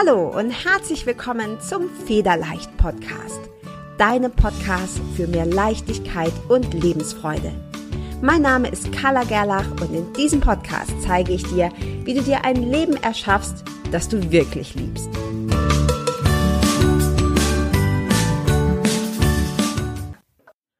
Hallo und herzlich willkommen zum Federleicht Podcast, deinem Podcast für mehr Leichtigkeit und Lebensfreude. Mein Name ist Carla Gerlach und in diesem Podcast zeige ich dir, wie du dir ein Leben erschaffst, das du wirklich liebst.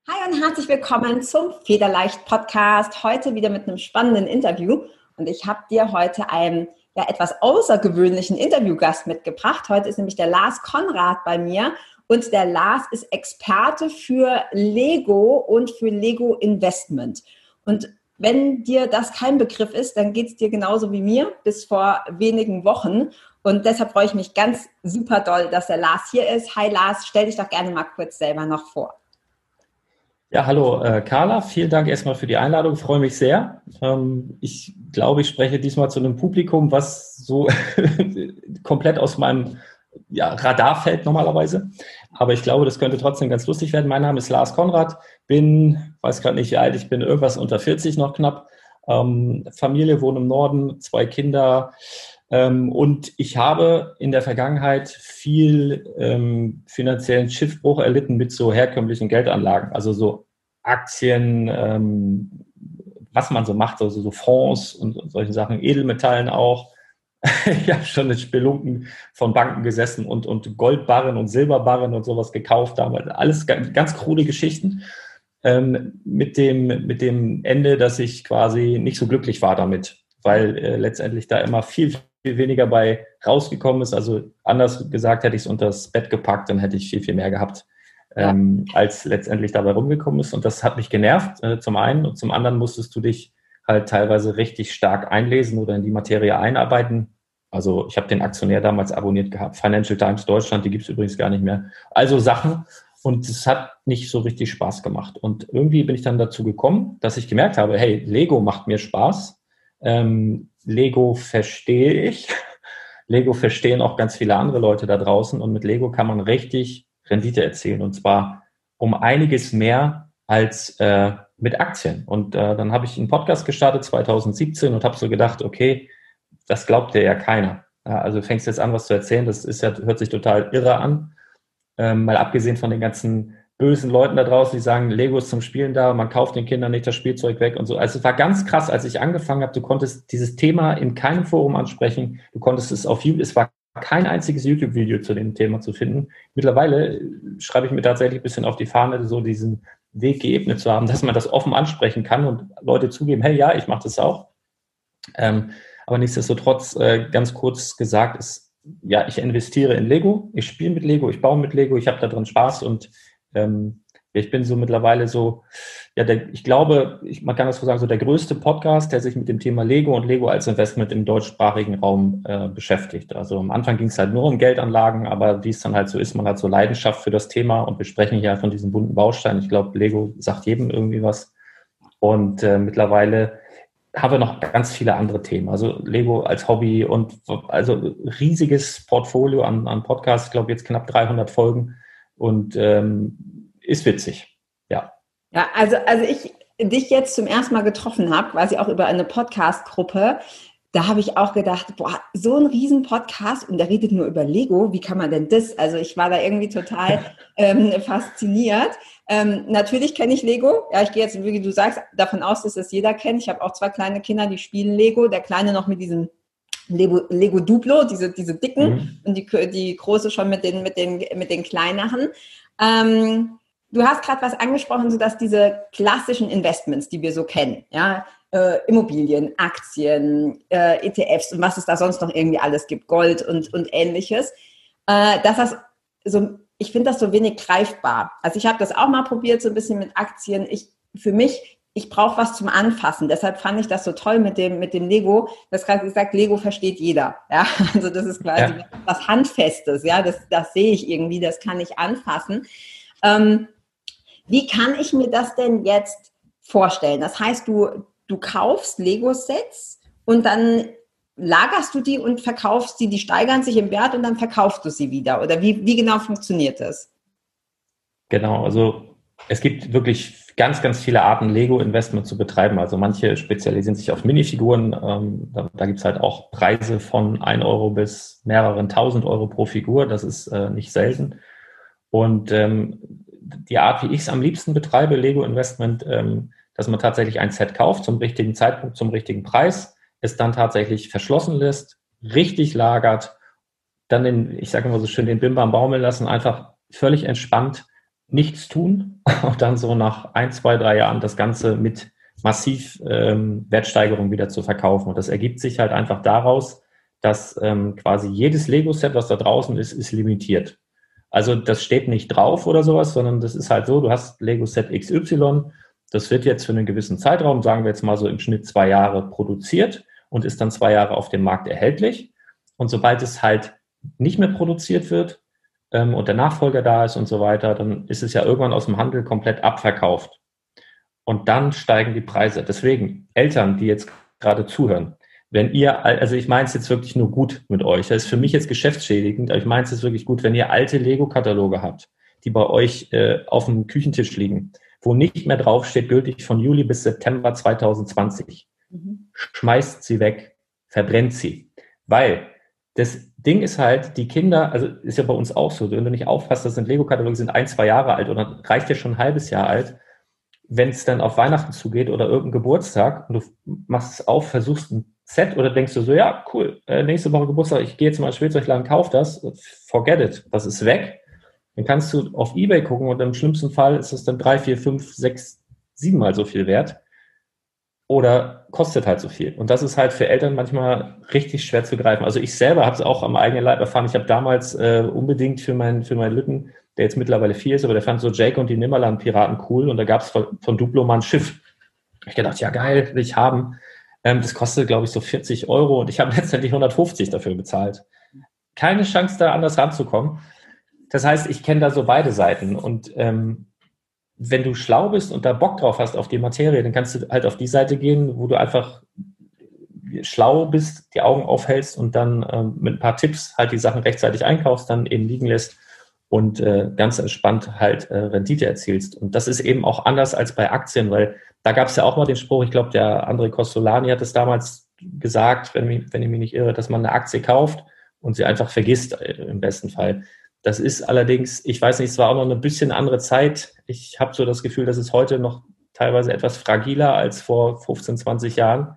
Hi und herzlich willkommen zum Federleicht Podcast. Heute wieder mit einem spannenden Interview und ich habe dir heute einen ja, etwas außergewöhnlichen Interviewgast mitgebracht. Heute ist nämlich der Lars Konrad bei mir und der Lars ist Experte für Lego und für Lego Investment. Und wenn dir das kein Begriff ist, dann geht es dir genauso wie mir bis vor wenigen Wochen. Und deshalb freue ich mich ganz super doll, dass der Lars hier ist. Hi Lars, stell dich doch gerne mal kurz selber noch vor. Ja, hallo äh, Carla, vielen Dank erstmal für die Einladung, freue mich sehr. Ähm, ich glaube, ich spreche diesmal zu einem Publikum, was so komplett aus meinem ja, Radar fällt normalerweise. Aber ich glaube, das könnte trotzdem ganz lustig werden. Mein Name ist Lars Konrad, bin, weiß gerade nicht wie alt ich bin, irgendwas unter 40 noch knapp. Ähm, Familie wohnt im Norden, zwei Kinder, und ich habe in der Vergangenheit viel ähm, finanziellen Schiffbruch erlitten mit so herkömmlichen Geldanlagen, also so Aktien, ähm, was man so macht, also so Fonds und, und solche Sachen, Edelmetallen auch. ich habe schon mit Spelunken von Banken gesessen und, und Goldbarren und Silberbarren und sowas gekauft damals. Alles ganz, ganz krude Geschichten. Ähm, mit, dem, mit dem Ende, dass ich quasi nicht so glücklich war damit, weil äh, letztendlich da immer viel, viel weniger bei rausgekommen ist. Also anders gesagt, hätte ich es unter das Bett gepackt, dann hätte ich viel, viel mehr gehabt, ja. ähm, als letztendlich dabei rumgekommen ist. Und das hat mich genervt, äh, zum einen. Und zum anderen musstest du dich halt teilweise richtig stark einlesen oder in die Materie einarbeiten. Also ich habe den Aktionär damals abonniert gehabt, Financial Times Deutschland, die gibt es übrigens gar nicht mehr. Also Sachen. Und es hat nicht so richtig Spaß gemacht. Und irgendwie bin ich dann dazu gekommen, dass ich gemerkt habe, hey, Lego macht mir Spaß. Ähm, Lego verstehe ich. Lego verstehen auch ganz viele andere Leute da draußen und mit Lego kann man richtig Rendite erzielen und zwar um einiges mehr als äh, mit Aktien. Und äh, dann habe ich einen Podcast gestartet 2017 und habe so gedacht, okay, das glaubt dir ja keiner. Ja, also fängst jetzt an, was zu erzählen, das ist ja, hört sich total irre an. Ähm, mal abgesehen von den ganzen bösen Leuten da draußen, die sagen, Lego ist zum Spielen da, man kauft den Kindern nicht das Spielzeug weg und so. Also es war ganz krass, als ich angefangen habe, du konntest dieses Thema in keinem Forum ansprechen, du konntest es auf YouTube, es war kein einziges YouTube-Video zu dem Thema zu finden. Mittlerweile schreibe ich mir tatsächlich ein bisschen auf die Fahne, so diesen Weg geebnet zu haben, dass man das offen ansprechen kann und Leute zugeben, hey, ja, ich mache das auch. Ähm, aber nichtsdestotrotz, äh, ganz kurz gesagt, ist, ja, ich investiere in Lego, ich spiele mit Lego, ich baue mit Lego, ich habe drin Spaß und ähm, ich bin so mittlerweile so, ja, der, ich glaube, ich, man kann das so sagen, so der größte Podcast, der sich mit dem Thema Lego und Lego als Investment im deutschsprachigen Raum äh, beschäftigt. Also am Anfang ging es halt nur um Geldanlagen, aber wie es dann halt so ist, man hat so Leidenschaft für das Thema und wir sprechen hier von diesen bunten Bausteinen. Ich glaube, Lego sagt jedem irgendwie was. Und äh, mittlerweile haben wir noch ganz viele andere Themen. Also Lego als Hobby und also riesiges Portfolio an, an Podcasts. Ich glaube, jetzt knapp 300 Folgen und ähm, ist witzig. Ja. Ja, also, also ich dich jetzt zum ersten Mal getroffen habe, quasi auch über eine Podcast-Gruppe, da habe ich auch gedacht, boah, so ein riesen Podcast und der redet nur über Lego, wie kann man denn das? Also ich war da irgendwie total ähm, fasziniert. Ähm, natürlich kenne ich Lego. Ja, ich gehe jetzt, wie du sagst, davon aus, dass das jeder kennt. Ich habe auch zwei kleine Kinder, die spielen Lego. Der Kleine noch mit diesem Lego, Lego Duplo, diese, diese dicken mhm. und die, die große schon mit den, mit den, mit den kleineren. Ähm, du hast gerade was angesprochen, so dass diese klassischen Investments, die wir so kennen, ja, äh, Immobilien, Aktien, äh, ETFs und was es da sonst noch irgendwie alles gibt, Gold und, und ähnliches, äh, dass das so, ich finde das so wenig greifbar. Also ich habe das auch mal probiert, so ein bisschen mit Aktien. Ich, für mich ich brauche was zum Anfassen. Deshalb fand ich das so toll mit dem, mit dem Lego. Das gerade gesagt, Lego versteht jeder. Ja, also das ist quasi ja. was Handfestes. Ja, das, das sehe ich irgendwie, das kann ich anfassen. Ähm, wie kann ich mir das denn jetzt vorstellen? Das heißt, du, du kaufst Lego-Sets und dann lagerst du die und verkaufst sie, die steigern sich im Wert und dann verkaufst du sie wieder. Oder wie, wie genau funktioniert das? Genau, also es gibt wirklich ganz, ganz viele Arten, Lego-Investment zu betreiben. Also manche spezialisieren sich auf Minifiguren. Ähm, da da gibt es halt auch Preise von 1 Euro bis mehreren tausend Euro pro Figur. Das ist äh, nicht selten. Und ähm, die Art, wie ich es am liebsten betreibe, Lego-Investment, ähm, dass man tatsächlich ein Set kauft zum richtigen Zeitpunkt, zum richtigen Preis, es dann tatsächlich verschlossen lässt, richtig lagert, dann den, ich sage immer so schön, den Bimbam baumeln lassen, einfach völlig entspannt nichts tun und dann so nach ein, zwei, drei Jahren das Ganze mit massiv ähm, Wertsteigerung wieder zu verkaufen. Und das ergibt sich halt einfach daraus, dass ähm, quasi jedes Lego-Set, was da draußen ist, ist limitiert. Also das steht nicht drauf oder sowas, sondern das ist halt so, du hast Lego-Set XY, das wird jetzt für einen gewissen Zeitraum, sagen wir jetzt mal so im Schnitt zwei Jahre produziert und ist dann zwei Jahre auf dem Markt erhältlich. Und sobald es halt nicht mehr produziert wird, ähm, und der Nachfolger da ist und so weiter, dann ist es ja irgendwann aus dem Handel komplett abverkauft. Und dann steigen die Preise. Deswegen, Eltern, die jetzt gerade zuhören, wenn ihr, also ich meine es jetzt wirklich nur gut mit euch, das ist für mich jetzt geschäftsschädigend, aber ich meine es jetzt wirklich gut, wenn ihr alte Lego-Kataloge habt, die bei euch äh, auf dem Küchentisch liegen, wo nicht mehr draufsteht, gültig von Juli bis September 2020. Mhm. Schmeißt sie weg, verbrennt sie. Weil das Ding ist halt, die Kinder, also ist ja bei uns auch so, wenn du nicht aufpasst, das sind Lego-Kataloge, sind ein, zwei Jahre alt oder reicht ja schon ein halbes Jahr alt. Wenn es dann auf Weihnachten zugeht oder irgendein Geburtstag und du machst es auf, versuchst ein Set oder denkst du so, ja, cool, äh, nächste Woche Geburtstag, ich gehe jetzt mal ins Spielzeugladen, kauf das, forget it, das ist weg. Dann kannst du auf Ebay gucken und im schlimmsten Fall ist es dann drei, vier, fünf, sechs, siebenmal so viel wert oder kostet halt so viel. Und das ist halt für Eltern manchmal richtig schwer zu greifen. Also ich selber habe es auch am eigenen Leib erfahren. Ich habe damals äh, unbedingt für meinen für meinen Lütten, der jetzt mittlerweile vier ist, aber der fand so Jake und die Nimmerland-Piraten cool und da gab es von, von Duplo mal ein Schiff. Ich gedacht, ja geil, will ich haben. Ähm, das kostet, glaube ich, so 40 Euro und ich habe letztendlich 150 dafür bezahlt. Keine Chance, da anders ranzukommen. Das heißt, ich kenne da so beide Seiten und ähm, wenn du schlau bist und da Bock drauf hast auf die Materie, dann kannst du halt auf die Seite gehen, wo du einfach schlau bist, die Augen aufhältst und dann ähm, mit ein paar Tipps halt die Sachen rechtzeitig einkaufst, dann eben liegen lässt und äh, ganz entspannt halt äh, Rendite erzielst. Und das ist eben auch anders als bei Aktien, weil da gab es ja auch mal den Spruch, ich glaube, der André Costolani hat es damals gesagt, wenn, wenn ich mich nicht irre, dass man eine Aktie kauft und sie einfach vergisst äh, im besten Fall. Das ist allerdings, ich weiß nicht, es war auch noch eine bisschen andere Zeit. Ich habe so das Gefühl, dass es heute noch teilweise etwas fragiler als vor 15, 20 Jahren.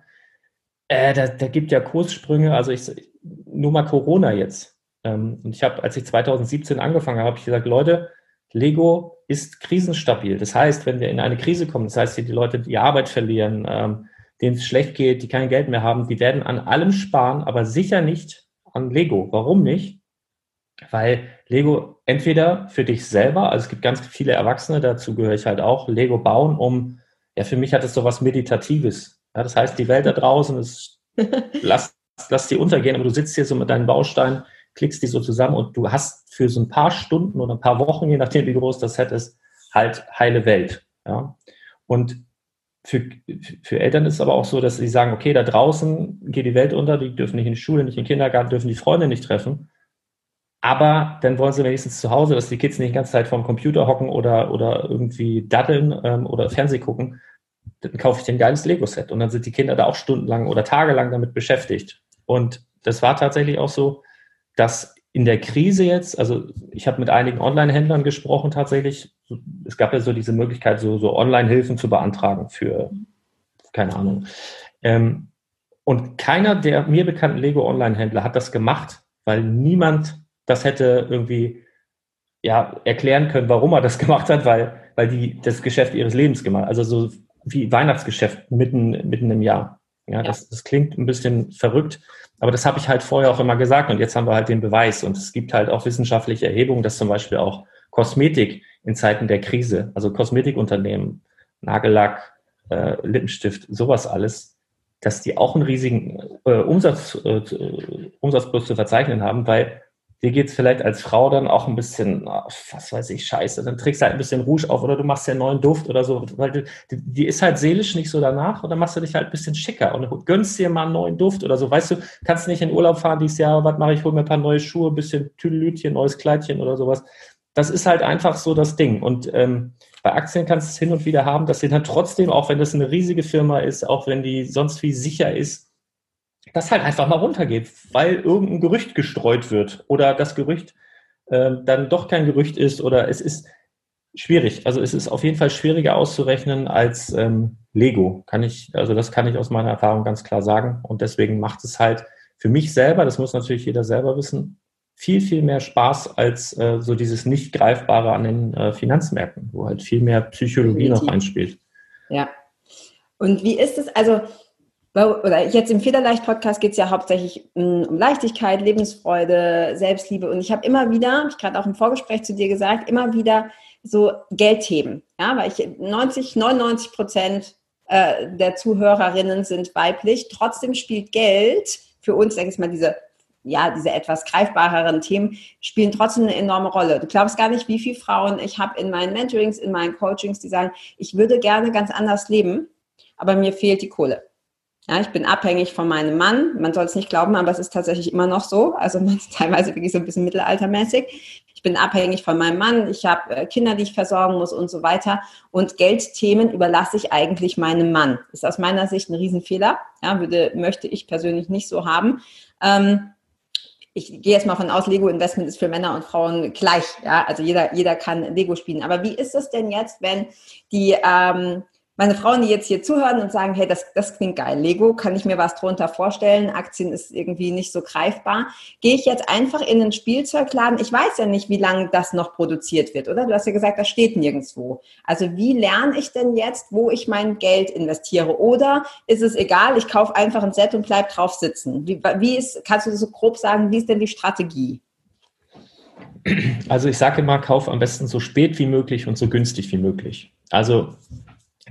Äh, da, da gibt ja Kurssprünge, also ich nur mal Corona jetzt. Ähm, und ich habe, als ich 2017 angefangen habe, habe ich gesagt, Leute, Lego ist krisenstabil. Das heißt, wenn wir in eine Krise kommen, das heißt, die Leute die Arbeit verlieren, ähm, denen es schlecht geht, die kein Geld mehr haben, die werden an allem sparen, aber sicher nicht an Lego. Warum nicht? Weil Lego entweder für dich selber, also es gibt ganz viele Erwachsene, dazu gehöre ich halt auch, Lego bauen, um, ja, für mich hat es so was Meditatives. Ja, das heißt, die Welt da draußen ist, lass, lass die untergehen, aber du sitzt hier so mit deinen Bausteinen, klickst die so zusammen und du hast für so ein paar Stunden oder ein paar Wochen, je nachdem wie groß das Set ist, halt heile Welt. Ja. Und für, für Eltern ist es aber auch so, dass sie sagen, okay, da draußen geht die Welt unter, die dürfen nicht in die Schule, nicht in den Kindergarten, dürfen die Freunde nicht treffen. Aber dann wollen sie wenigstens zu Hause, dass die Kids nicht die ganze Zeit vorm Computer hocken oder, oder irgendwie daddeln ähm, oder Fernseh gucken. Dann kaufe ich den geiles Lego-Set. Und dann sind die Kinder da auch stundenlang oder tagelang damit beschäftigt. Und das war tatsächlich auch so, dass in der Krise jetzt, also ich habe mit einigen Online-Händlern gesprochen tatsächlich. Es gab ja so diese Möglichkeit, so, so Online-Hilfen zu beantragen für, keine Ahnung. Ähm, und keiner der mir bekannten Lego-Online-Händler hat das gemacht, weil niemand das hätte irgendwie ja, erklären können, warum er das gemacht hat, weil, weil die das Geschäft ihres Lebens gemacht Also so wie Weihnachtsgeschäft mitten, mitten im Jahr. Ja, ja. Das, das klingt ein bisschen verrückt, aber das habe ich halt vorher auch immer gesagt und jetzt haben wir halt den Beweis. Und es gibt halt auch wissenschaftliche Erhebungen, dass zum Beispiel auch Kosmetik in Zeiten der Krise, also Kosmetikunternehmen, Nagellack, äh, Lippenstift, sowas alles, dass die auch einen riesigen äh, Umsatz, äh, Umsatzplus zu verzeichnen haben, weil dir geht's vielleicht als Frau dann auch ein bisschen, was weiß ich, scheiße, dann trägst du halt ein bisschen Rouge auf oder du machst ja einen neuen Duft oder so, weil die, die ist halt seelisch nicht so danach dann machst du dich halt ein bisschen schicker und gönnst dir mal einen neuen Duft oder so, weißt du, kannst nicht in Urlaub fahren dieses Jahr, was mache ich, hol mir ein paar neue Schuhe, ein bisschen Tüdelütchen, neues Kleidchen oder sowas. Das ist halt einfach so das Ding. Und ähm, Bei Aktien kannst du es hin und wieder haben, dass sie dann trotzdem, auch wenn das eine riesige Firma ist, auch wenn die sonst wie sicher ist, das halt einfach mal runtergeht, weil irgendein Gerücht gestreut wird oder das Gerücht äh, dann doch kein Gerücht ist oder es ist schwierig. Also es ist auf jeden Fall schwieriger auszurechnen als ähm, Lego. Kann ich, also das kann ich aus meiner Erfahrung ganz klar sagen. Und deswegen macht es halt für mich selber, das muss natürlich jeder selber wissen, viel, viel mehr Spaß als äh, so dieses nicht greifbare an den äh, Finanzmärkten, wo halt viel mehr Psychologie Definitiv. noch einspielt. Ja. Und wie ist es, also oder jetzt im Federleicht-Podcast geht es ja hauptsächlich mm, um Leichtigkeit, Lebensfreude, Selbstliebe. Und ich habe immer wieder, habe ich gerade auch im Vorgespräch zu dir gesagt, immer wieder so Geldthemen. Ja, weil ich 90, 99 Prozent äh, der Zuhörerinnen sind weiblich. Trotzdem spielt Geld für uns, denke ich mal, diese ja, diese etwas greifbareren Themen spielen trotzdem eine enorme Rolle. Du glaubst gar nicht, wie viele Frauen ich habe in meinen Mentorings, in meinen Coachings, die sagen, ich würde gerne ganz anders leben, aber mir fehlt die Kohle. Ja, ich bin abhängig von meinem Mann. Man soll es nicht glauben, aber es ist tatsächlich immer noch so. Also man ist teilweise wirklich so ein bisschen mittelaltermäßig. Ich bin abhängig von meinem Mann. Ich habe äh, Kinder, die ich versorgen muss und so weiter. Und Geldthemen überlasse ich eigentlich meinem Mann. Ist aus meiner Sicht ein Riesenfehler. Ja, würde, möchte ich persönlich nicht so haben. Ähm, ich gehe jetzt mal von aus, Lego Investment ist für Männer und Frauen gleich. Ja, also jeder, jeder kann Lego spielen. Aber wie ist es denn jetzt, wenn die ähm, meine Frauen, die jetzt hier zuhören und sagen, hey, das, das klingt geil, Lego, kann ich mir was drunter vorstellen, Aktien ist irgendwie nicht so greifbar, gehe ich jetzt einfach in den Spielzeugladen, ich weiß ja nicht, wie lange das noch produziert wird, oder? Du hast ja gesagt, das steht nirgendwo. Also wie lerne ich denn jetzt, wo ich mein Geld investiere? Oder ist es egal, ich kaufe einfach ein Set und bleib drauf sitzen? Wie, wie ist, kannst du so grob sagen, wie ist denn die Strategie? Also ich sage immer, kauf am besten so spät wie möglich und so günstig wie möglich. Also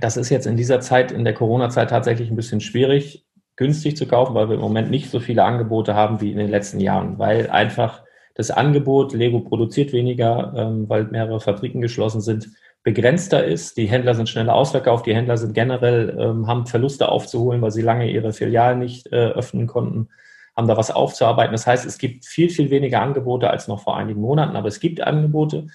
das ist jetzt in dieser Zeit, in der Corona-Zeit tatsächlich ein bisschen schwierig, günstig zu kaufen, weil wir im Moment nicht so viele Angebote haben wie in den letzten Jahren, weil einfach das Angebot, Lego produziert weniger, ähm, weil mehrere Fabriken geschlossen sind, begrenzter ist. Die Händler sind schneller ausverkauft, die Händler sind generell, ähm, haben Verluste aufzuholen, weil sie lange ihre Filialen nicht äh, öffnen konnten, haben da was aufzuarbeiten. Das heißt, es gibt viel, viel weniger Angebote als noch vor einigen Monaten, aber es gibt Angebote.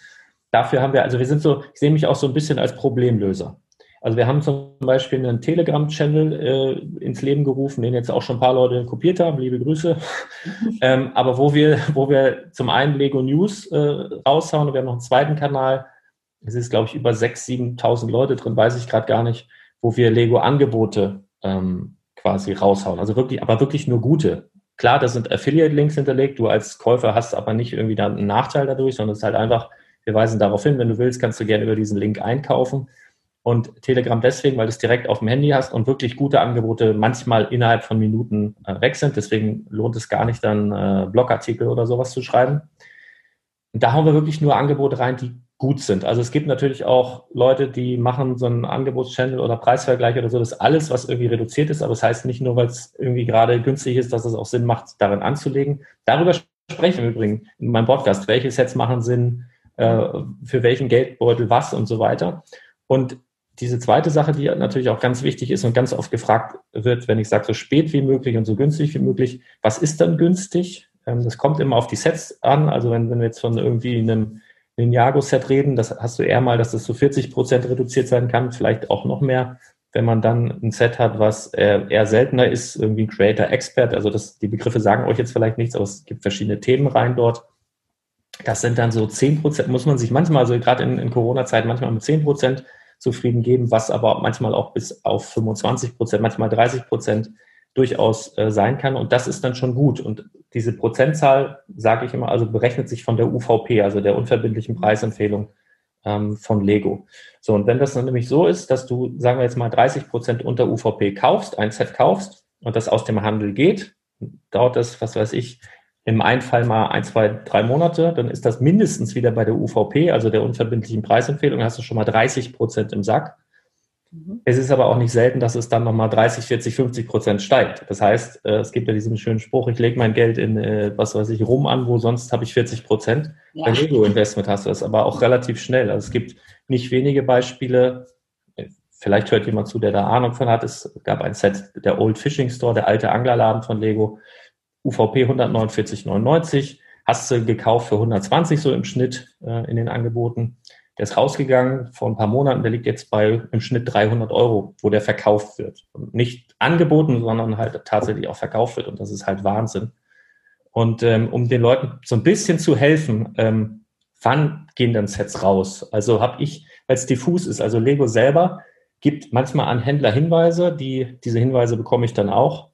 Dafür haben wir, also wir sind so, ich sehe mich auch so ein bisschen als Problemlöser. Also wir haben zum Beispiel einen Telegram-Channel äh, ins Leben gerufen, den jetzt auch schon ein paar Leute kopiert haben, liebe Grüße. ähm, aber wo wir, wo wir zum einen Lego News äh, raushauen und wir haben noch einen zweiten Kanal, es ist, glaube ich, über 6.000, 7.000 Leute drin, weiß ich gerade gar nicht, wo wir Lego-Angebote ähm, quasi raushauen. Also wirklich, aber wirklich nur gute. Klar, da sind Affiliate-Links hinterlegt. Du als Käufer hast aber nicht irgendwie dann einen Nachteil dadurch, sondern es ist halt einfach, wir weisen darauf hin, wenn du willst, kannst du gerne über diesen Link einkaufen und Telegram deswegen, weil du es direkt auf dem Handy hast und wirklich gute Angebote manchmal innerhalb von Minuten äh, weg sind. Deswegen lohnt es gar nicht, dann äh, Blogartikel oder sowas zu schreiben. Und da haben wir wirklich nur Angebote rein, die gut sind. Also es gibt natürlich auch Leute, die machen so einen Angebotschannel oder Preisvergleich oder so. Das ist alles, was irgendwie reduziert ist. Aber das heißt nicht nur, weil es irgendwie gerade günstig ist, dass es auch Sinn macht, darin anzulegen. Darüber sprechen wir übrigens in meinem Podcast. Welche Sets machen Sinn, äh, für welchen Geldbeutel was und so weiter. Und diese zweite Sache, die natürlich auch ganz wichtig ist und ganz oft gefragt wird, wenn ich sage, so spät wie möglich und so günstig wie möglich, was ist dann günstig? Ähm, das kommt immer auf die Sets an. Also wenn, wenn wir jetzt von irgendwie einem Ninjago-Set reden, das hast du eher mal, dass das so 40 Prozent reduziert sein kann, vielleicht auch noch mehr. Wenn man dann ein Set hat, was eher seltener ist, irgendwie ein Creator Expert, also das, die Begriffe sagen euch jetzt vielleicht nichts, aber es gibt verschiedene Themen rein dort. Das sind dann so 10 Prozent, muss man sich manchmal, also gerade in, in Corona-Zeit, manchmal mit 10 Prozent zufrieden geben, was aber manchmal auch bis auf 25 Prozent, manchmal 30 Prozent durchaus äh, sein kann. Und das ist dann schon gut. Und diese Prozentzahl, sage ich immer, also berechnet sich von der UVP, also der unverbindlichen Preisempfehlung ähm, von Lego. So, und wenn das dann nämlich so ist, dass du, sagen wir jetzt mal, 30 Prozent unter UVP kaufst, ein Set kaufst und das aus dem Handel geht, dauert das, was weiß ich, im einen Fall mal ein, zwei, drei Monate, dann ist das mindestens wieder bei der UVP, also der unverbindlichen Preisempfehlung, hast du schon mal 30 Prozent im Sack. Mhm. Es ist aber auch nicht selten, dass es dann nochmal 30, 40, 50 Prozent steigt. Das heißt, äh, es gibt ja diesen schönen Spruch, ich lege mein Geld in, äh, was weiß ich, rum an, wo sonst habe ich 40 Prozent. Ja. Bei Lego-Investment hast du das aber auch relativ schnell. Also es gibt nicht wenige Beispiele, vielleicht hört jemand zu, der da Ahnung von hat. Es gab ein Set, der Old Fishing Store, der alte Anglerladen von Lego. UVP 149,99, hast du gekauft für 120 so im Schnitt äh, in den Angeboten. der ist rausgegangen vor ein paar Monaten, der liegt jetzt bei im Schnitt 300 Euro, wo der verkauft wird. Und nicht angeboten, sondern halt tatsächlich auch verkauft wird. Und das ist halt Wahnsinn. Und ähm, um den Leuten so ein bisschen zu helfen, ähm, wann gehen dann Sets raus? Also habe ich, weil es diffus ist, also Lego selber gibt manchmal an Händler Hinweise, die, diese Hinweise bekomme ich dann auch,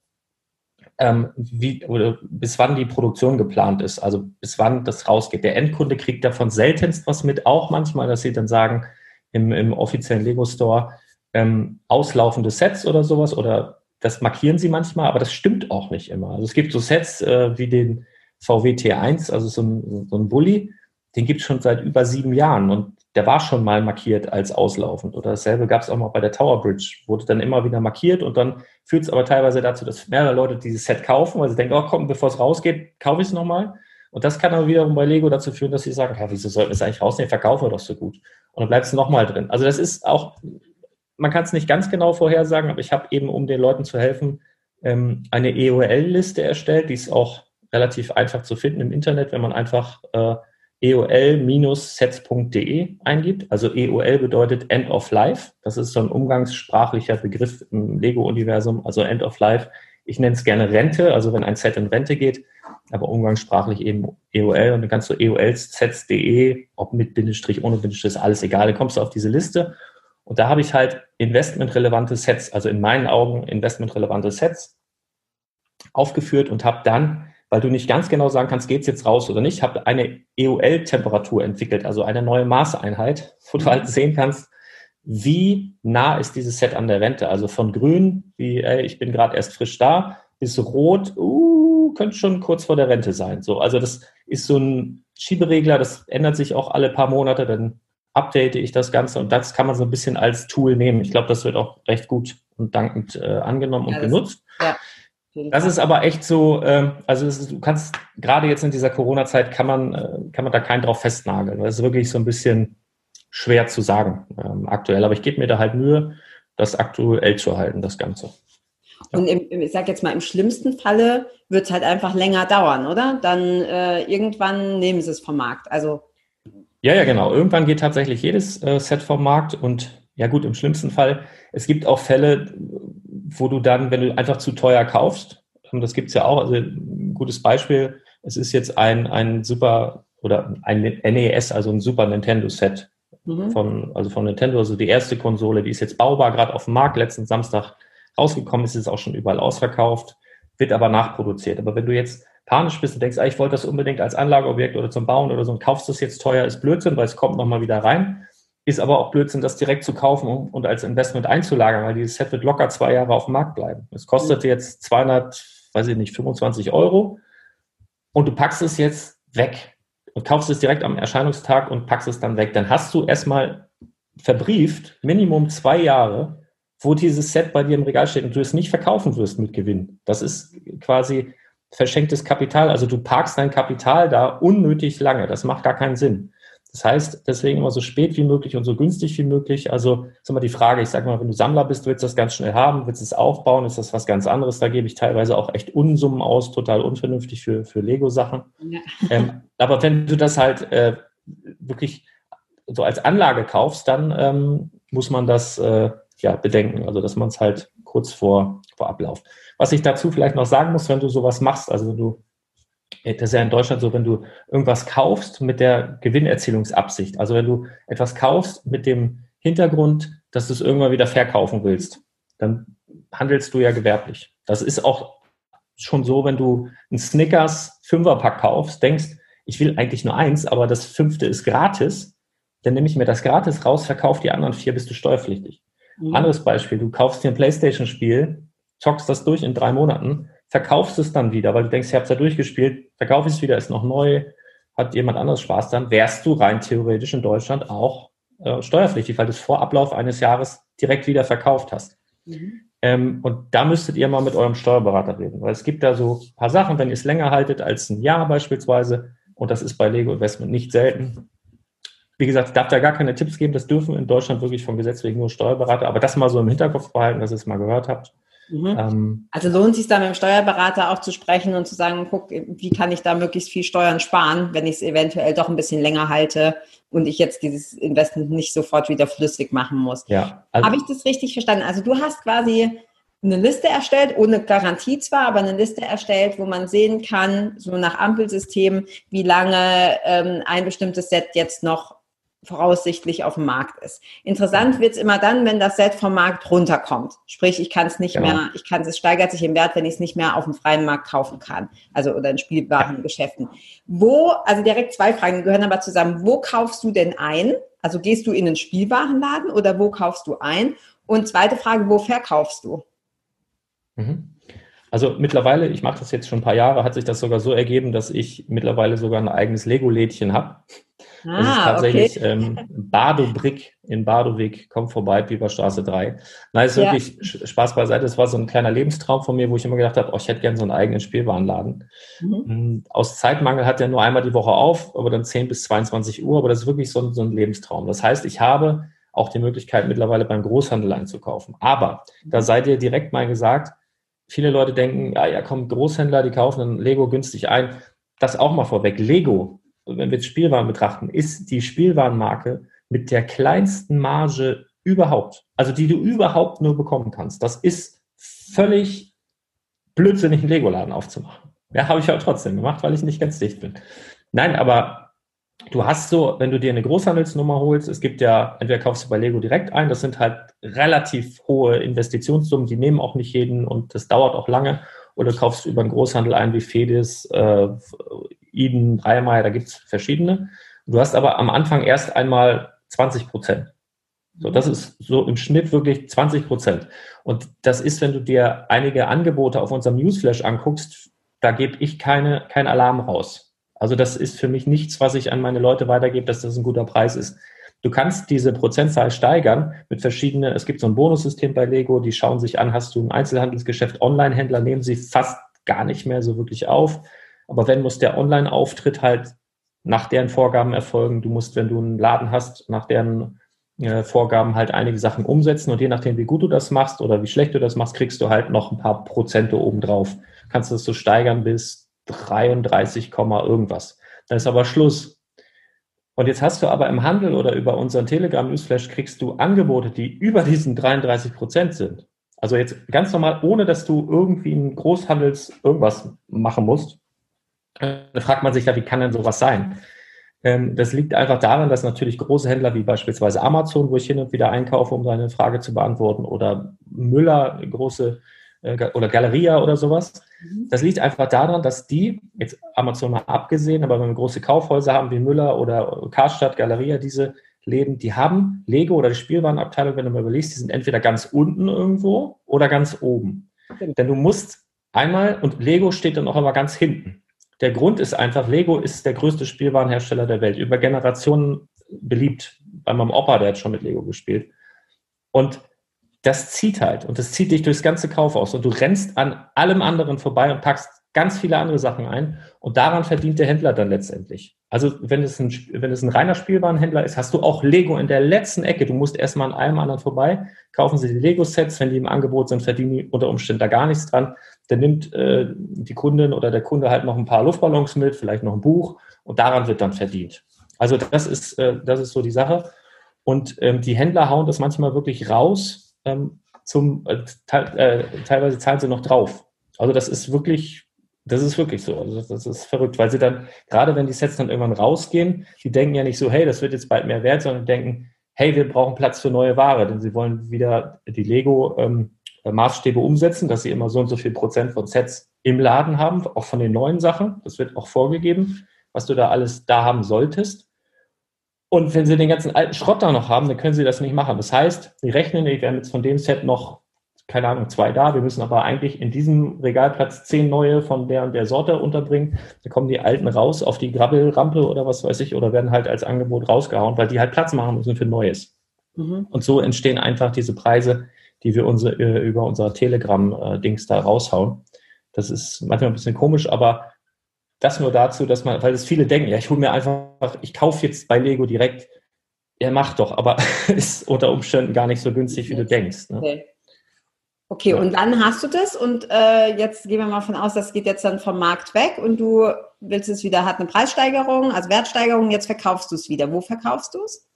ähm, wie, oder bis wann die Produktion geplant ist, also bis wann das rausgeht. Der Endkunde kriegt davon seltenst was mit, auch manchmal, dass sie dann sagen, im, im offiziellen Lego Store, ähm, auslaufende Sets oder sowas, oder das markieren sie manchmal, aber das stimmt auch nicht immer. Also es gibt so Sets äh, wie den VW T1, also so ein, so ein Bulli, den gibt es schon seit über sieben Jahren und der war schon mal markiert als auslaufend. Oder dasselbe gab es auch mal bei der Tower Bridge, wurde dann immer wieder markiert und dann führt es aber teilweise dazu, dass mehrere Leute dieses Set kaufen, weil sie denken, oh komm, bevor es rausgeht, kaufe ich es nochmal. Und das kann aber wiederum bei Lego dazu führen, dass sie sagen, ja, wieso sollten wir es eigentlich rausnehmen, verkaufen wir doch so gut. Und dann bleibt es nochmal drin. Also das ist auch, man kann es nicht ganz genau vorhersagen, aber ich habe eben, um den Leuten zu helfen, ähm, eine EOL-Liste erstellt, die ist auch relativ einfach zu finden im Internet, wenn man einfach äh, eol-sets.de eingibt. Also EOL bedeutet End of Life. Das ist so ein umgangssprachlicher Begriff im Lego-Universum, also End of Life. Ich nenne es gerne Rente, also wenn ein Set in Rente geht, aber umgangssprachlich eben EOL und dann kannst du eolsets.de, ob mit Bindestrich, ohne Bindestrich, ist alles egal, dann kommst du auf diese Liste. Und da habe ich halt investmentrelevante Sets, also in meinen Augen investmentrelevante Sets aufgeführt und habe dann weil du nicht ganz genau sagen kannst, geht es jetzt raus oder nicht, habe eine EOL-Temperatur entwickelt, also eine neue Maßeinheit, wo du halt mhm. sehen kannst, wie nah ist dieses Set an der Rente. Also von grün, wie ey, ich bin gerade erst frisch da, bis rot, uh, könnte schon kurz vor der Rente sein. So, also das ist so ein Schieberegler, das ändert sich auch alle paar Monate, dann update ich das Ganze und das kann man so ein bisschen als Tool nehmen. Ich glaube, das wird auch recht gut und dankend äh, angenommen und ja, genutzt. Ja. Das ist aber echt so, ähm, also ist, du kannst gerade jetzt in dieser Corona-Zeit kann man, äh, kann man da keinen drauf festnageln. Das ist wirklich so ein bisschen schwer zu sagen ähm, aktuell. Aber ich gebe mir da halt Mühe, das aktuell zu halten, das Ganze. Ja. Und im, ich sag jetzt mal, im schlimmsten Falle wird es halt einfach länger dauern, oder? Dann äh, irgendwann nehmen sie es vom Markt. Also ja, ja, genau. Irgendwann geht tatsächlich jedes äh, Set vom Markt und ja gut, im schlimmsten Fall, es gibt auch Fälle, wo du dann, wenn du einfach zu teuer kaufst, und das gibt es ja auch, also ein gutes Beispiel, es ist jetzt ein, ein super oder ein NES, also ein Super Nintendo-Set mhm. von, also von Nintendo, also die erste Konsole, die ist jetzt baubar, gerade auf dem Markt, letzten Samstag rausgekommen, ist es auch schon überall ausverkauft, wird aber nachproduziert. Aber wenn du jetzt panisch bist und denkst, ah, ich wollte das unbedingt als Anlageobjekt oder zum Bauen oder so und kaufst das jetzt teuer, ist Blödsinn, weil es kommt nochmal wieder rein, ist aber auch Blödsinn, das direkt zu kaufen und als Investment einzulagern, weil dieses Set wird locker zwei Jahre auf dem Markt bleiben. Es kostet mhm. jetzt 200, weiß ich nicht, 25 Euro und du packst es jetzt weg und kaufst es direkt am Erscheinungstag und packst es dann weg. Dann hast du erstmal verbrieft, Minimum zwei Jahre, wo dieses Set bei dir im Regal steht und du es nicht verkaufen wirst mit Gewinn. Das ist quasi verschenktes Kapital. Also du parkst dein Kapital da unnötig lange. Das macht gar keinen Sinn. Das heißt, deswegen immer so spät wie möglich und so günstig wie möglich. Also ist immer die Frage, ich sage mal, wenn du Sammler bist, willst du das ganz schnell haben, willst du es aufbauen, ist das was ganz anderes. Da gebe ich teilweise auch echt Unsummen aus, total unvernünftig für, für Lego-Sachen. Ja. Ähm, aber wenn du das halt äh, wirklich so als Anlage kaufst, dann ähm, muss man das äh, ja bedenken, also dass man es halt kurz vor, vor Ablauf. Was ich dazu vielleicht noch sagen muss, wenn du sowas machst, also wenn du das ist ja in Deutschland so, wenn du irgendwas kaufst mit der Gewinnerzielungsabsicht, also wenn du etwas kaufst mit dem Hintergrund, dass du es irgendwann wieder verkaufen willst, dann handelst du ja gewerblich. Das ist auch schon so, wenn du ein Snickers Fünferpack kaufst, denkst, ich will eigentlich nur eins, aber das fünfte ist gratis, dann nehme ich mir das gratis raus, verkaufe die anderen vier, bist du steuerpflichtig. Mhm. Anderes Beispiel, du kaufst dir ein Playstation-Spiel, zockst das durch in drei Monaten, verkaufst es dann wieder, weil du denkst, ich habe es ja durchgespielt, verkaufe es wieder, ist noch neu, hat jemand anderes Spaß dann, wärst du rein theoretisch in Deutschland auch äh, steuerpflichtig, weil du es vor Ablauf eines Jahres direkt wieder verkauft hast. Mhm. Ähm, und da müsstet ihr mal mit eurem Steuerberater reden, weil es gibt da so ein paar Sachen, wenn ihr es länger haltet als ein Jahr beispielsweise, und das ist bei Lego Investment nicht selten. Wie gesagt, ich darf da gar keine Tipps geben, das dürfen in Deutschland wirklich vom Gesetz wegen nur Steuerberater, aber das mal so im Hinterkopf behalten, dass ihr es mal gehört habt. Mhm. Ähm, also lohnt es sich da mit dem Steuerberater auch zu sprechen und zu sagen, guck, wie kann ich da möglichst viel Steuern sparen, wenn ich es eventuell doch ein bisschen länger halte und ich jetzt dieses Investment nicht sofort wieder flüssig machen muss. Ja. Also, Habe ich das richtig verstanden? Also du hast quasi eine Liste erstellt, ohne Garantie zwar, aber eine Liste erstellt, wo man sehen kann, so nach Ampelsystem, wie lange ähm, ein bestimmtes Set jetzt noch voraussichtlich auf dem Markt ist. Interessant wird es immer dann, wenn das Set vom Markt runterkommt. Sprich, ich kann es nicht genau. mehr, ich kann es steigert sich im Wert, wenn ich es nicht mehr auf dem freien Markt kaufen kann. Also oder in spielbaren ja. Geschäften. Wo, also direkt zwei Fragen, die gehören aber zusammen. Wo kaufst du denn ein? Also gehst du in den Spielwarenladen oder wo kaufst du ein? Und zweite Frage, wo verkaufst du? Mhm. Also mittlerweile, ich mache das jetzt schon ein paar Jahre, hat sich das sogar so ergeben, dass ich mittlerweile sogar ein eigenes Lego-Lädchen habe. Ah, das ist tatsächlich okay. ähm, Badobrick in Badowig, kommt vorbei, Biberstraße 3. Nein, ist ja. wirklich Spaß beiseite. Das war so ein kleiner Lebenstraum von mir, wo ich immer gedacht habe, oh, ich hätte gerne so einen eigenen Spielwarenladen. Mhm. Hm, aus Zeitmangel hat er nur einmal die Woche auf, aber dann 10 bis 22 Uhr, aber das ist wirklich so, so ein Lebenstraum. Das heißt, ich habe auch die Möglichkeit, mittlerweile beim Großhandel einzukaufen. Aber da mhm. seid ihr direkt mal gesagt, viele Leute denken, ja, ja, kommt Großhändler, die kaufen dann Lego günstig ein. Das auch mal vorweg. Lego, wenn wir jetzt Spielwaren betrachten, ist die Spielwarenmarke mit der kleinsten Marge überhaupt. Also die du überhaupt nur bekommen kannst. Das ist völlig blödsinnig, einen Lego-Laden aufzumachen. Ja, habe ich aber trotzdem gemacht, weil ich nicht ganz dicht bin. Nein, aber du hast so, wenn du dir eine Großhandelsnummer holst, es gibt ja, entweder kaufst du bei Lego direkt ein, das sind halt relativ hohe Investitionssummen, die nehmen auch nicht jeden und das dauert auch lange, oder du kaufst über einen Großhandel ein wie Fedis, äh, Eden, Dreimeyer, da gibt's verschiedene. Du hast aber am Anfang erst einmal 20 Prozent. So, das ist so im Schnitt wirklich 20 Prozent. Und das ist, wenn du dir einige Angebote auf unserem Newsflash anguckst, da gebe ich keine, kein Alarm raus. Also das ist für mich nichts, was ich an meine Leute weitergebe, dass das ein guter Preis ist. Du kannst diese Prozentzahl steigern mit verschiedenen, es gibt so ein Bonussystem bei Lego, die schauen sich an, hast du ein Einzelhandelsgeschäft, Online-Händler nehmen sie fast gar nicht mehr so wirklich auf. Aber wenn muss der Online-Auftritt halt nach deren Vorgaben erfolgen. Du musst, wenn du einen Laden hast, nach deren äh, Vorgaben halt einige Sachen umsetzen und je nachdem, wie gut du das machst oder wie schlecht du das machst, kriegst du halt noch ein paar Prozente obendrauf. Kannst du das so steigern bis 33, irgendwas. Da ist aber Schluss. Und jetzt hast du aber im Handel oder über unseren Telegram Newsflash kriegst du Angebote, die über diesen 33 Prozent sind. Also jetzt ganz normal, ohne dass du irgendwie ein Großhandels irgendwas machen musst. Da fragt man sich ja, wie kann denn sowas sein? Ähm, das liegt einfach daran, dass natürlich große Händler wie beispielsweise Amazon, wo ich hin und wieder einkaufe, um deine Frage zu beantworten, oder Müller, große äh, oder Galeria oder sowas. Mhm. Das liegt einfach daran, dass die, jetzt Amazon mal abgesehen, aber wenn wir große Kaufhäuser haben wie Müller oder Karstadt, Galeria, diese Läden, die haben Lego oder die Spielwarenabteilung, wenn du mal überlegst, die sind entweder ganz unten irgendwo oder ganz oben. Okay. Denn du musst einmal, und Lego steht dann auch immer ganz hinten. Der Grund ist einfach, Lego ist der größte Spielwarenhersteller der Welt, über Generationen beliebt. Bei meinem Opa, der hat schon mit Lego gespielt. Und das zieht halt und das zieht dich durchs ganze Kaufhaus und du rennst an allem anderen vorbei und packst ganz viele andere Sachen ein und daran verdient der Händler dann letztendlich. Also wenn es ein, wenn es ein reiner Spielwarenhändler ist, hast du auch Lego in der letzten Ecke. Du musst erstmal an allem anderen vorbei, kaufen sie die Lego-Sets, wenn die im Angebot sind, verdienen die unter Umständen da gar nichts dran. Dann nimmt äh, die Kundin oder der Kunde halt noch ein paar Luftballons mit, vielleicht noch ein Buch und daran wird dann verdient. Also das ist, äh, das ist so die Sache. Und ähm, die Händler hauen das manchmal wirklich raus, ähm, zum äh, äh, teilweise zahlen sie noch drauf. Also das ist wirklich, das ist wirklich so. Also das ist verrückt, weil sie dann, gerade wenn die Sets dann irgendwann rausgehen, die denken ja nicht so, hey, das wird jetzt bald mehr wert, sondern denken, hey, wir brauchen Platz für neue Ware, denn sie wollen wieder die Lego ähm, Maßstäbe umsetzen, dass sie immer so und so viel Prozent von Sets im Laden haben, auch von den neuen Sachen. Das wird auch vorgegeben, was du da alles da haben solltest. Und wenn sie den ganzen alten Schrott da noch haben, dann können sie das nicht machen. Das heißt, sie rechnen, wir haben jetzt von dem Set noch, keine Ahnung, zwei da. Wir müssen aber eigentlich in diesem Regalplatz zehn neue von der und der Sorte unterbringen. Da kommen die alten raus auf die Grabbelrampe oder was weiß ich, oder werden halt als Angebot rausgehauen, weil die halt Platz machen müssen für Neues. Mhm. Und so entstehen einfach diese Preise, die wir unsere, äh, über unser Telegram-Dings da raushauen. Das ist manchmal ein bisschen komisch, aber das nur dazu, dass man, weil es viele denken, ja, ich hole mir einfach, ich kaufe jetzt bei Lego direkt. Ja, mach doch, aber ist unter Umständen gar nicht so günstig, wie du denkst. Ne? Okay. Okay, ja. und dann hast du das und äh, jetzt gehen wir mal von aus, das geht jetzt dann vom Markt weg und du willst es wieder, hat eine Preissteigerung, also Wertsteigerung, jetzt verkaufst du es wieder. Wo verkaufst du es?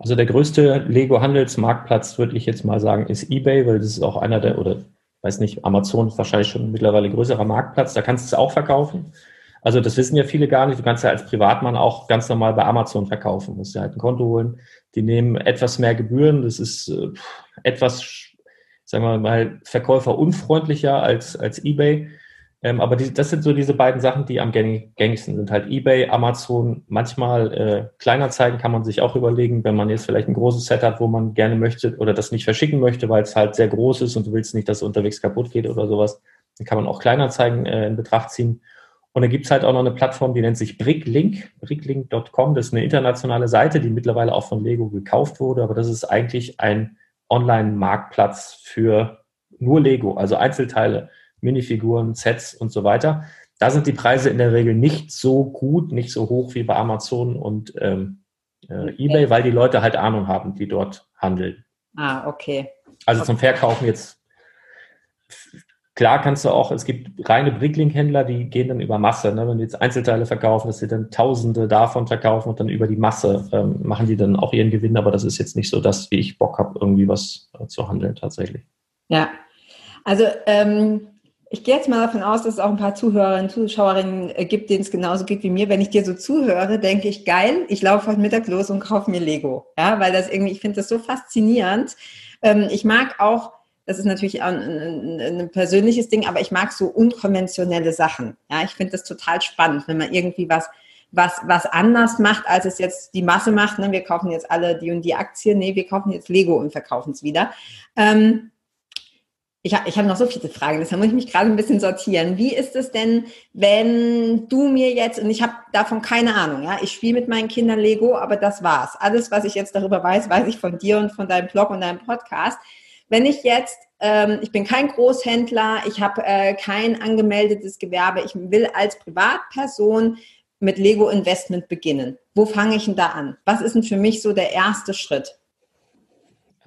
Also der größte Lego-Handelsmarktplatz, würde ich jetzt mal sagen, ist eBay, weil das ist auch einer der, oder weiß nicht, Amazon ist wahrscheinlich schon mittlerweile größerer Marktplatz, da kannst du es auch verkaufen. Also das wissen ja viele gar nicht. Du kannst ja als Privatmann auch ganz normal bei Amazon verkaufen. Du musst dir halt ein Konto holen. Die nehmen etwas mehr Gebühren. Das ist äh, etwas sagen wir mal, verkäuferunfreundlicher als, als eBay. Ähm, aber die, das sind so diese beiden Sachen, die am gängigsten sind. Halt eBay, Amazon, manchmal äh, Kleinanzeigen kann man sich auch überlegen, wenn man jetzt vielleicht ein großes Set hat, wo man gerne möchte oder das nicht verschicken möchte, weil es halt sehr groß ist und du willst nicht, dass es unterwegs kaputt geht oder sowas. Dann kann man auch Kleinanzeigen äh, in Betracht ziehen. Und dann gibt's halt auch noch eine Plattform, die nennt sich Bricklink, bricklink.com. Das ist eine internationale Seite, die mittlerweile auch von Lego gekauft wurde, aber das ist eigentlich ein Online-Marktplatz für nur Lego, also Einzelteile, Minifiguren, Sets und so weiter. Da sind die Preise in der Regel nicht so gut, nicht so hoch wie bei Amazon und ähm, äh, eBay, weil die Leute halt Ahnung haben, die dort handeln. Ah, okay. Also okay. zum Verkaufen jetzt Klar kannst du auch, es gibt reine Bricklink-Händler, die gehen dann über Masse. Ne? Wenn die jetzt Einzelteile verkaufen, dass sie dann Tausende davon verkaufen und dann über die Masse ähm, machen die dann auch ihren Gewinn. Aber das ist jetzt nicht so das, wie ich Bock habe, irgendwie was äh, zu handeln tatsächlich. Ja, also ähm, ich gehe jetzt mal davon aus, dass es auch ein paar Zuhörerinnen, Zuschauerinnen äh, gibt, denen es genauso geht wie mir. Wenn ich dir so zuhöre, denke ich, geil, ich laufe heute Mittag los und kaufe mir Lego. Ja, weil das irgendwie, ich finde das so faszinierend. Ähm, ich mag auch das ist natürlich ein, ein, ein, persönliches Ding, aber ich mag so unkonventionelle Sachen. Ja, ich finde das total spannend, wenn man irgendwie was, was, was anders macht, als es jetzt die Masse macht. Ne? Wir kaufen jetzt alle die und die Aktien. Nee, wir kaufen jetzt Lego und verkaufen es wieder. Ähm, ich, ich habe noch so viele Fragen, deshalb muss ich mich gerade ein bisschen sortieren. Wie ist es denn, wenn du mir jetzt, und ich habe davon keine Ahnung, ja, ich spiele mit meinen Kindern Lego, aber das war's. Alles, was ich jetzt darüber weiß, weiß ich von dir und von deinem Blog und deinem Podcast. Wenn ich jetzt, ähm, ich bin kein Großhändler, ich habe äh, kein angemeldetes Gewerbe, ich will als Privatperson mit Lego Investment beginnen. Wo fange ich denn da an? Was ist denn für mich so der erste Schritt?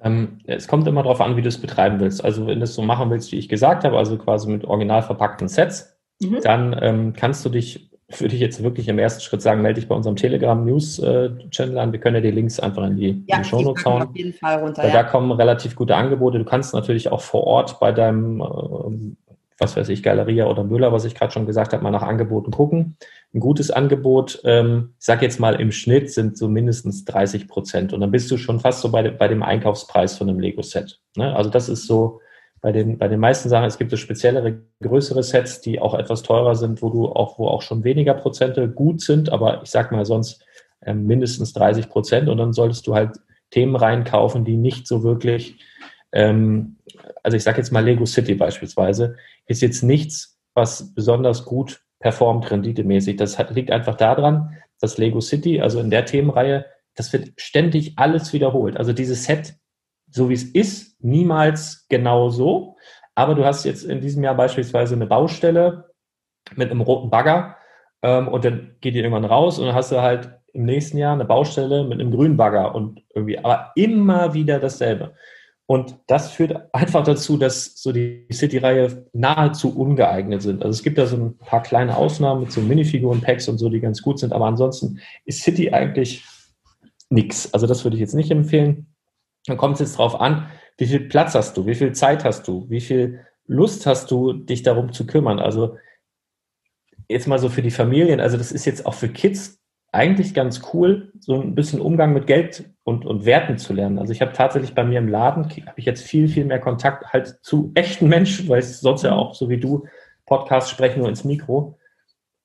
Ähm, es kommt immer darauf an, wie du es betreiben willst. Also wenn du es so machen willst, wie ich gesagt habe, also quasi mit original verpackten Sets, mhm. dann ähm, kannst du dich würde ich jetzt wirklich im ersten Schritt sagen, melde dich bei unserem Telegram News äh, Channel an. Wir können ja die Links einfach in die, ja, in die Shownotes hauen. Auf jeden Fall runter. Weil ja. da kommen relativ gute Angebote. Du kannst natürlich auch vor Ort bei deinem, äh, was weiß ich, Galeria oder Müller, was ich gerade schon gesagt habe, mal nach Angeboten gucken. Ein gutes Angebot, ähm, ich sage jetzt mal im Schnitt sind so mindestens 30 Prozent. Und dann bist du schon fast so bei, de, bei dem Einkaufspreis von einem Lego-Set. Ne? Also das ist so bei den, bei den meisten Sachen, es gibt es speziellere, größere Sets, die auch etwas teurer sind, wo du auch, wo auch schon weniger Prozente gut sind, aber ich sag mal sonst ähm, mindestens 30 Prozent und dann solltest du halt Themen reinkaufen, die nicht so wirklich, ähm, also ich sag jetzt mal Lego City beispielsweise, ist jetzt nichts, was besonders gut performt renditemäßig. Das hat, liegt einfach daran, dass Lego City, also in der Themenreihe, das wird ständig alles wiederholt. Also dieses Set so wie es ist, niemals genau so. Aber du hast jetzt in diesem Jahr beispielsweise eine Baustelle mit einem roten Bagger ähm, und dann geht die irgendwann raus und dann hast du halt im nächsten Jahr eine Baustelle mit einem grünen Bagger und irgendwie, aber immer wieder dasselbe. Und das führt einfach dazu, dass so die City-Reihe nahezu ungeeignet sind. Also es gibt da so ein paar kleine Ausnahmen mit so Minifiguren-Packs und so, die ganz gut sind, aber ansonsten ist City eigentlich nichts. Also das würde ich jetzt nicht empfehlen. Dann kommt es jetzt drauf an, wie viel Platz hast du, wie viel Zeit hast du, wie viel Lust hast du, dich darum zu kümmern. Also jetzt mal so für die Familien, also das ist jetzt auch für Kids eigentlich ganz cool, so ein bisschen Umgang mit Geld und, und Werten zu lernen. Also ich habe tatsächlich bei mir im Laden, habe ich jetzt viel, viel mehr Kontakt halt zu echten Menschen, weil es sonst ja auch so wie du Podcasts sprechen nur ins Mikro.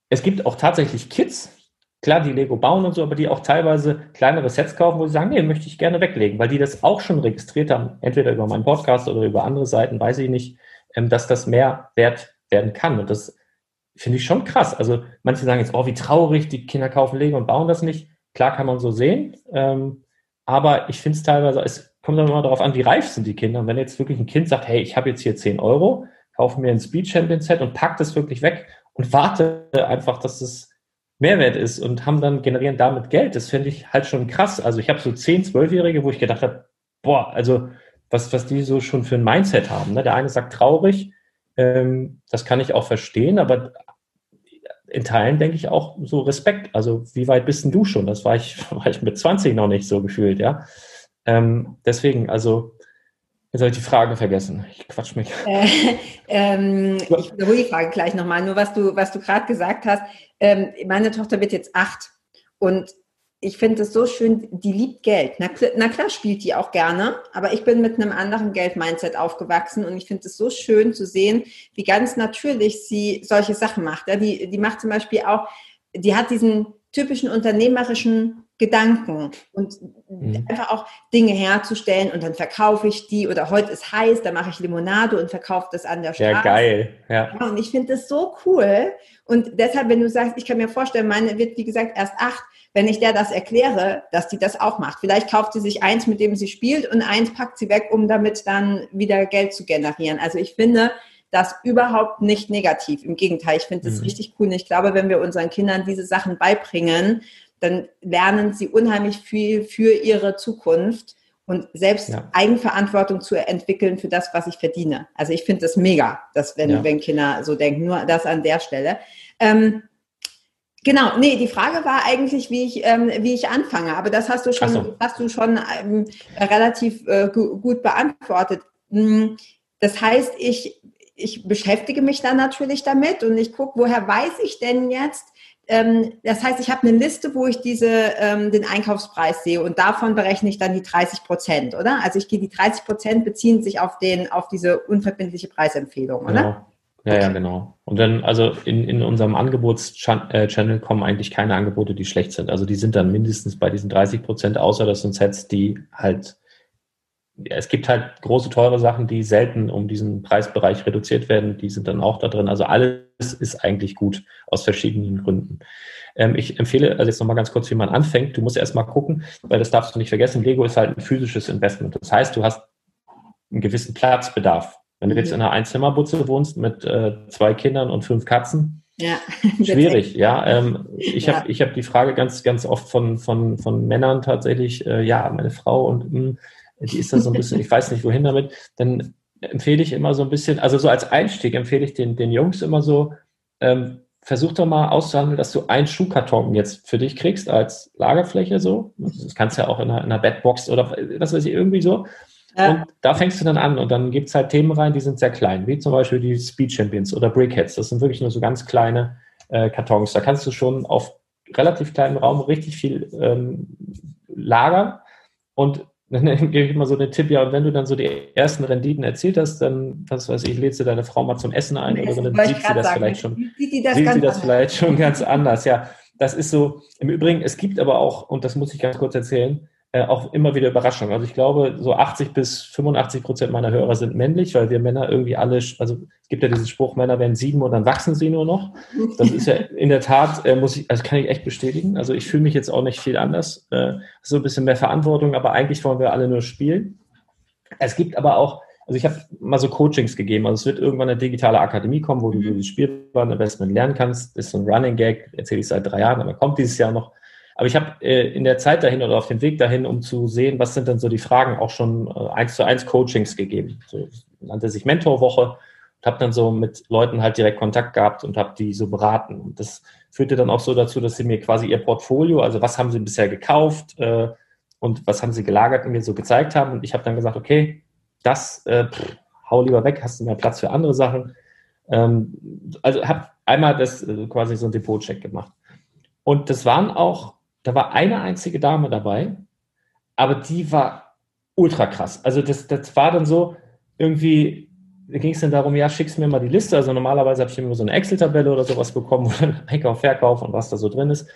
Es gibt auch tatsächlich Kids, klar, die Lego bauen und so, aber die auch teilweise kleinere Sets kaufen, wo sie sagen, nee, möchte ich gerne weglegen, weil die das auch schon registriert haben, entweder über meinen Podcast oder über andere Seiten, weiß ich nicht, ähm, dass das mehr wert werden kann. Und das finde ich schon krass. Also manche sagen jetzt, oh, wie traurig, die Kinder kaufen Lego und bauen das nicht. Klar kann man so sehen, ähm, aber ich finde es teilweise, es kommt dann immer darauf an, wie reif sind die Kinder. Und wenn jetzt wirklich ein Kind sagt, hey, ich habe jetzt hier 10 Euro, kaufe mir ein Speed Champion Set und pack das wirklich weg und warte einfach, dass es Mehrwert ist und haben dann generieren damit Geld. Das finde ich halt schon krass. Also ich habe so 10, 12-Jährige, wo ich gedacht habe, boah, also was, was die so schon für ein Mindset haben. Ne? Der eine sagt traurig, ähm, das kann ich auch verstehen, aber in Teilen denke ich auch so Respekt. Also wie weit bist denn du schon? Das war ich, war ich mit 20 noch nicht so gefühlt, ja. Ähm, deswegen, also Jetzt habe ich die Frage vergessen. Ich quatsch mich. Äh, ähm, ich wiederhole die Frage gleich nochmal. Nur was du, was du gerade gesagt hast. Ähm, meine Tochter wird jetzt acht und ich finde es so schön, die liebt Geld. Na, na, klar spielt die auch gerne, aber ich bin mit einem anderen Geld-Mindset aufgewachsen und ich finde es so schön zu sehen, wie ganz natürlich sie solche Sachen macht. Ja, die, die macht zum Beispiel auch, die hat diesen typischen unternehmerischen Gedanken und mhm. einfach auch Dinge herzustellen und dann verkaufe ich die oder heute ist heiß, dann mache ich Limonade und verkaufe das an der Straße. Ja, geil. Ja. ja und ich finde das so cool und deshalb, wenn du sagst, ich kann mir vorstellen, meine wird wie gesagt erst acht, wenn ich der das erkläre, dass die das auch macht. Vielleicht kauft sie sich eins, mit dem sie spielt und eins packt sie weg, um damit dann wieder Geld zu generieren. Also ich finde, das überhaupt nicht negativ. Im Gegenteil, ich finde das mhm. richtig cool. Und ich glaube, wenn wir unseren Kindern diese Sachen beibringen, dann lernen sie unheimlich viel für ihre Zukunft und selbst ja. Eigenverantwortung zu entwickeln für das, was ich verdiene. Also ich finde das mega, dass wenn, ja. wenn Kinder so denken, nur das an der Stelle. Ähm, genau, nee, die Frage war eigentlich, wie ich, ähm, wie ich anfange, aber das hast du schon, so. hast du schon ähm, relativ äh, gut beantwortet. Hm, das heißt, ich, ich beschäftige mich dann natürlich damit und ich gucke, woher weiß ich denn jetzt, das heißt, ich habe eine Liste, wo ich diese, ähm, den Einkaufspreis sehe und davon berechne ich dann die 30 Prozent, oder? Also ich gehe die 30 Prozent beziehen sich auf den, auf diese unverbindliche Preisempfehlung, oder? Genau. Ja, okay. ja, genau. Und dann, also in, in unserem Angebotschannel kommen eigentlich keine Angebote, die schlecht sind. Also die sind dann mindestens bei diesen 30 Prozent, außer das sind Sets, die halt es gibt halt große, teure Sachen, die selten um diesen Preisbereich reduziert werden. Die sind dann auch da drin. Also alles ist eigentlich gut aus verschiedenen Gründen. Ähm, ich empfehle also jetzt nochmal ganz kurz, wie man anfängt. Du musst erst mal gucken, weil das darfst du nicht vergessen. Lego ist halt ein physisches Investment. Das heißt, du hast einen gewissen Platzbedarf. Wenn du jetzt in einer Einzimmerbutze wohnst mit äh, zwei Kindern und fünf Katzen, ja, schwierig, ja. Ähm, ich ja. habe ich hab die Frage ganz, ganz oft von, von, von Männern tatsächlich, äh, ja, meine Frau und mh, hm, die ist da so ein bisschen, ich weiß nicht wohin damit, dann empfehle ich immer so ein bisschen, also so als Einstieg empfehle ich den, den Jungs immer so, ähm, versuch doch mal auszuhandeln, dass du einen Schuhkarton jetzt für dich kriegst als Lagerfläche so. Das kannst du ja auch in einer, in einer Bedbox oder was weiß ich, irgendwie so. Ja. Und da fängst du dann an und dann gibt es halt Themen rein, die sind sehr klein, wie zum Beispiel die Speed Champions oder Brickheads. Das sind wirklich nur so ganz kleine äh, Kartons. Da kannst du schon auf relativ kleinem Raum richtig viel ähm, lagern und dann gebe ich mal so den Tipp, ja, und wenn du dann so die ersten Renditen erzielt hast, dann, was weiß ich, lädst du deine Frau mal zum Essen ein oder so, dann sieht sie das sagen. vielleicht schon, sieht, das, sieht sie das vielleicht schon ganz anders. Ja, das ist so, im Übrigen, es gibt aber auch, und das muss ich ganz kurz erzählen, äh, auch immer wieder Überraschungen. Also ich glaube, so 80 bis 85 Prozent meiner Hörer sind männlich, weil wir Männer irgendwie alle, also es gibt ja diesen Spruch, Männer werden sieben und dann wachsen sie nur noch. Das ist ja in der Tat, äh, muss ich, also kann ich echt bestätigen. Also ich fühle mich jetzt auch nicht viel anders. Äh, so ein bisschen mehr Verantwortung, aber eigentlich wollen wir alle nur spielen. Es gibt aber auch, also ich habe mal so Coachings gegeben. Also es wird irgendwann eine digitale Akademie kommen, wo du das Spielwareninvestment lernen kannst. Das ist so ein Running Gag, erzähle ich seit drei Jahren, aber kommt dieses Jahr noch. Aber ich habe äh, in der Zeit dahin oder auf dem Weg dahin, um zu sehen, was sind denn so die Fragen, auch schon äh, eins zu eins Coachings gegeben. So nannte sich Mentorwoche und habe dann so mit Leuten halt direkt Kontakt gehabt und habe die so beraten. Und das führte dann auch so dazu, dass sie mir quasi ihr Portfolio, also was haben sie bisher gekauft äh, und was haben sie gelagert, mir so gezeigt haben. Und ich habe dann gesagt, okay, das äh, pff, hau lieber weg, hast du mehr Platz für andere Sachen. Ähm, also habe einmal das äh, quasi so ein Depot-Check gemacht. Und das waren auch da war eine einzige Dame dabei, aber die war ultra krass. Also das, das war dann so, irgendwie ging es dann darum, ja, schickst mir mal die Liste. Also normalerweise habe ich immer so eine Excel-Tabelle oder sowas bekommen, wo dann Einkauf, Verkauf und was da so drin ist.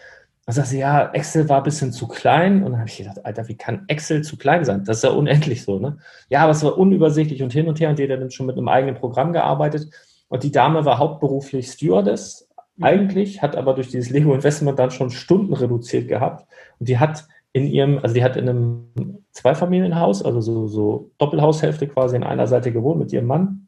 Dann sagte sie, ja, Excel war ein bisschen zu klein. Und dann habe ich gedacht, Alter, wie kann Excel zu klein sein? Das ist ja unendlich so, ne? Ja, aber es war unübersichtlich und hin und her und jeder hat schon mit einem eigenen Programm gearbeitet. Und die Dame war hauptberuflich Stewardess eigentlich, hat aber durch dieses Lego-Investment dann schon Stunden reduziert gehabt. Und die hat in ihrem, also die hat in einem Zweifamilienhaus, also so, so Doppelhaushälfte quasi in einer Seite gewohnt mit ihrem Mann.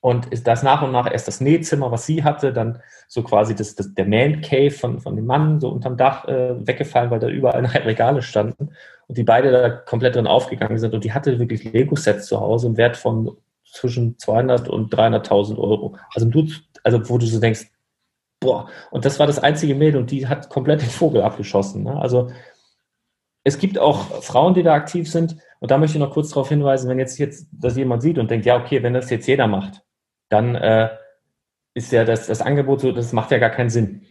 Und ist das nach und nach erst das Nähzimmer, was sie hatte, dann so quasi das, das, der Man Cave von, von dem Mann so unterm Dach äh, weggefallen, weil da überall Regale standen und die beide da komplett drin aufgegangen sind. Und die hatte wirklich Lego-Sets zu Hause im Wert von zwischen 200 und 300.000 Euro. Also, du, also wo du so denkst, boah, und das war das einzige Mädel und die hat komplett den Vogel abgeschossen. Ne? Also es gibt auch Frauen, die da aktiv sind. Und da möchte ich noch kurz darauf hinweisen, wenn jetzt, jetzt das jemand sieht und denkt, ja, okay, wenn das jetzt jeder macht, dann äh, ist ja das, das Angebot so, das macht ja gar keinen Sinn.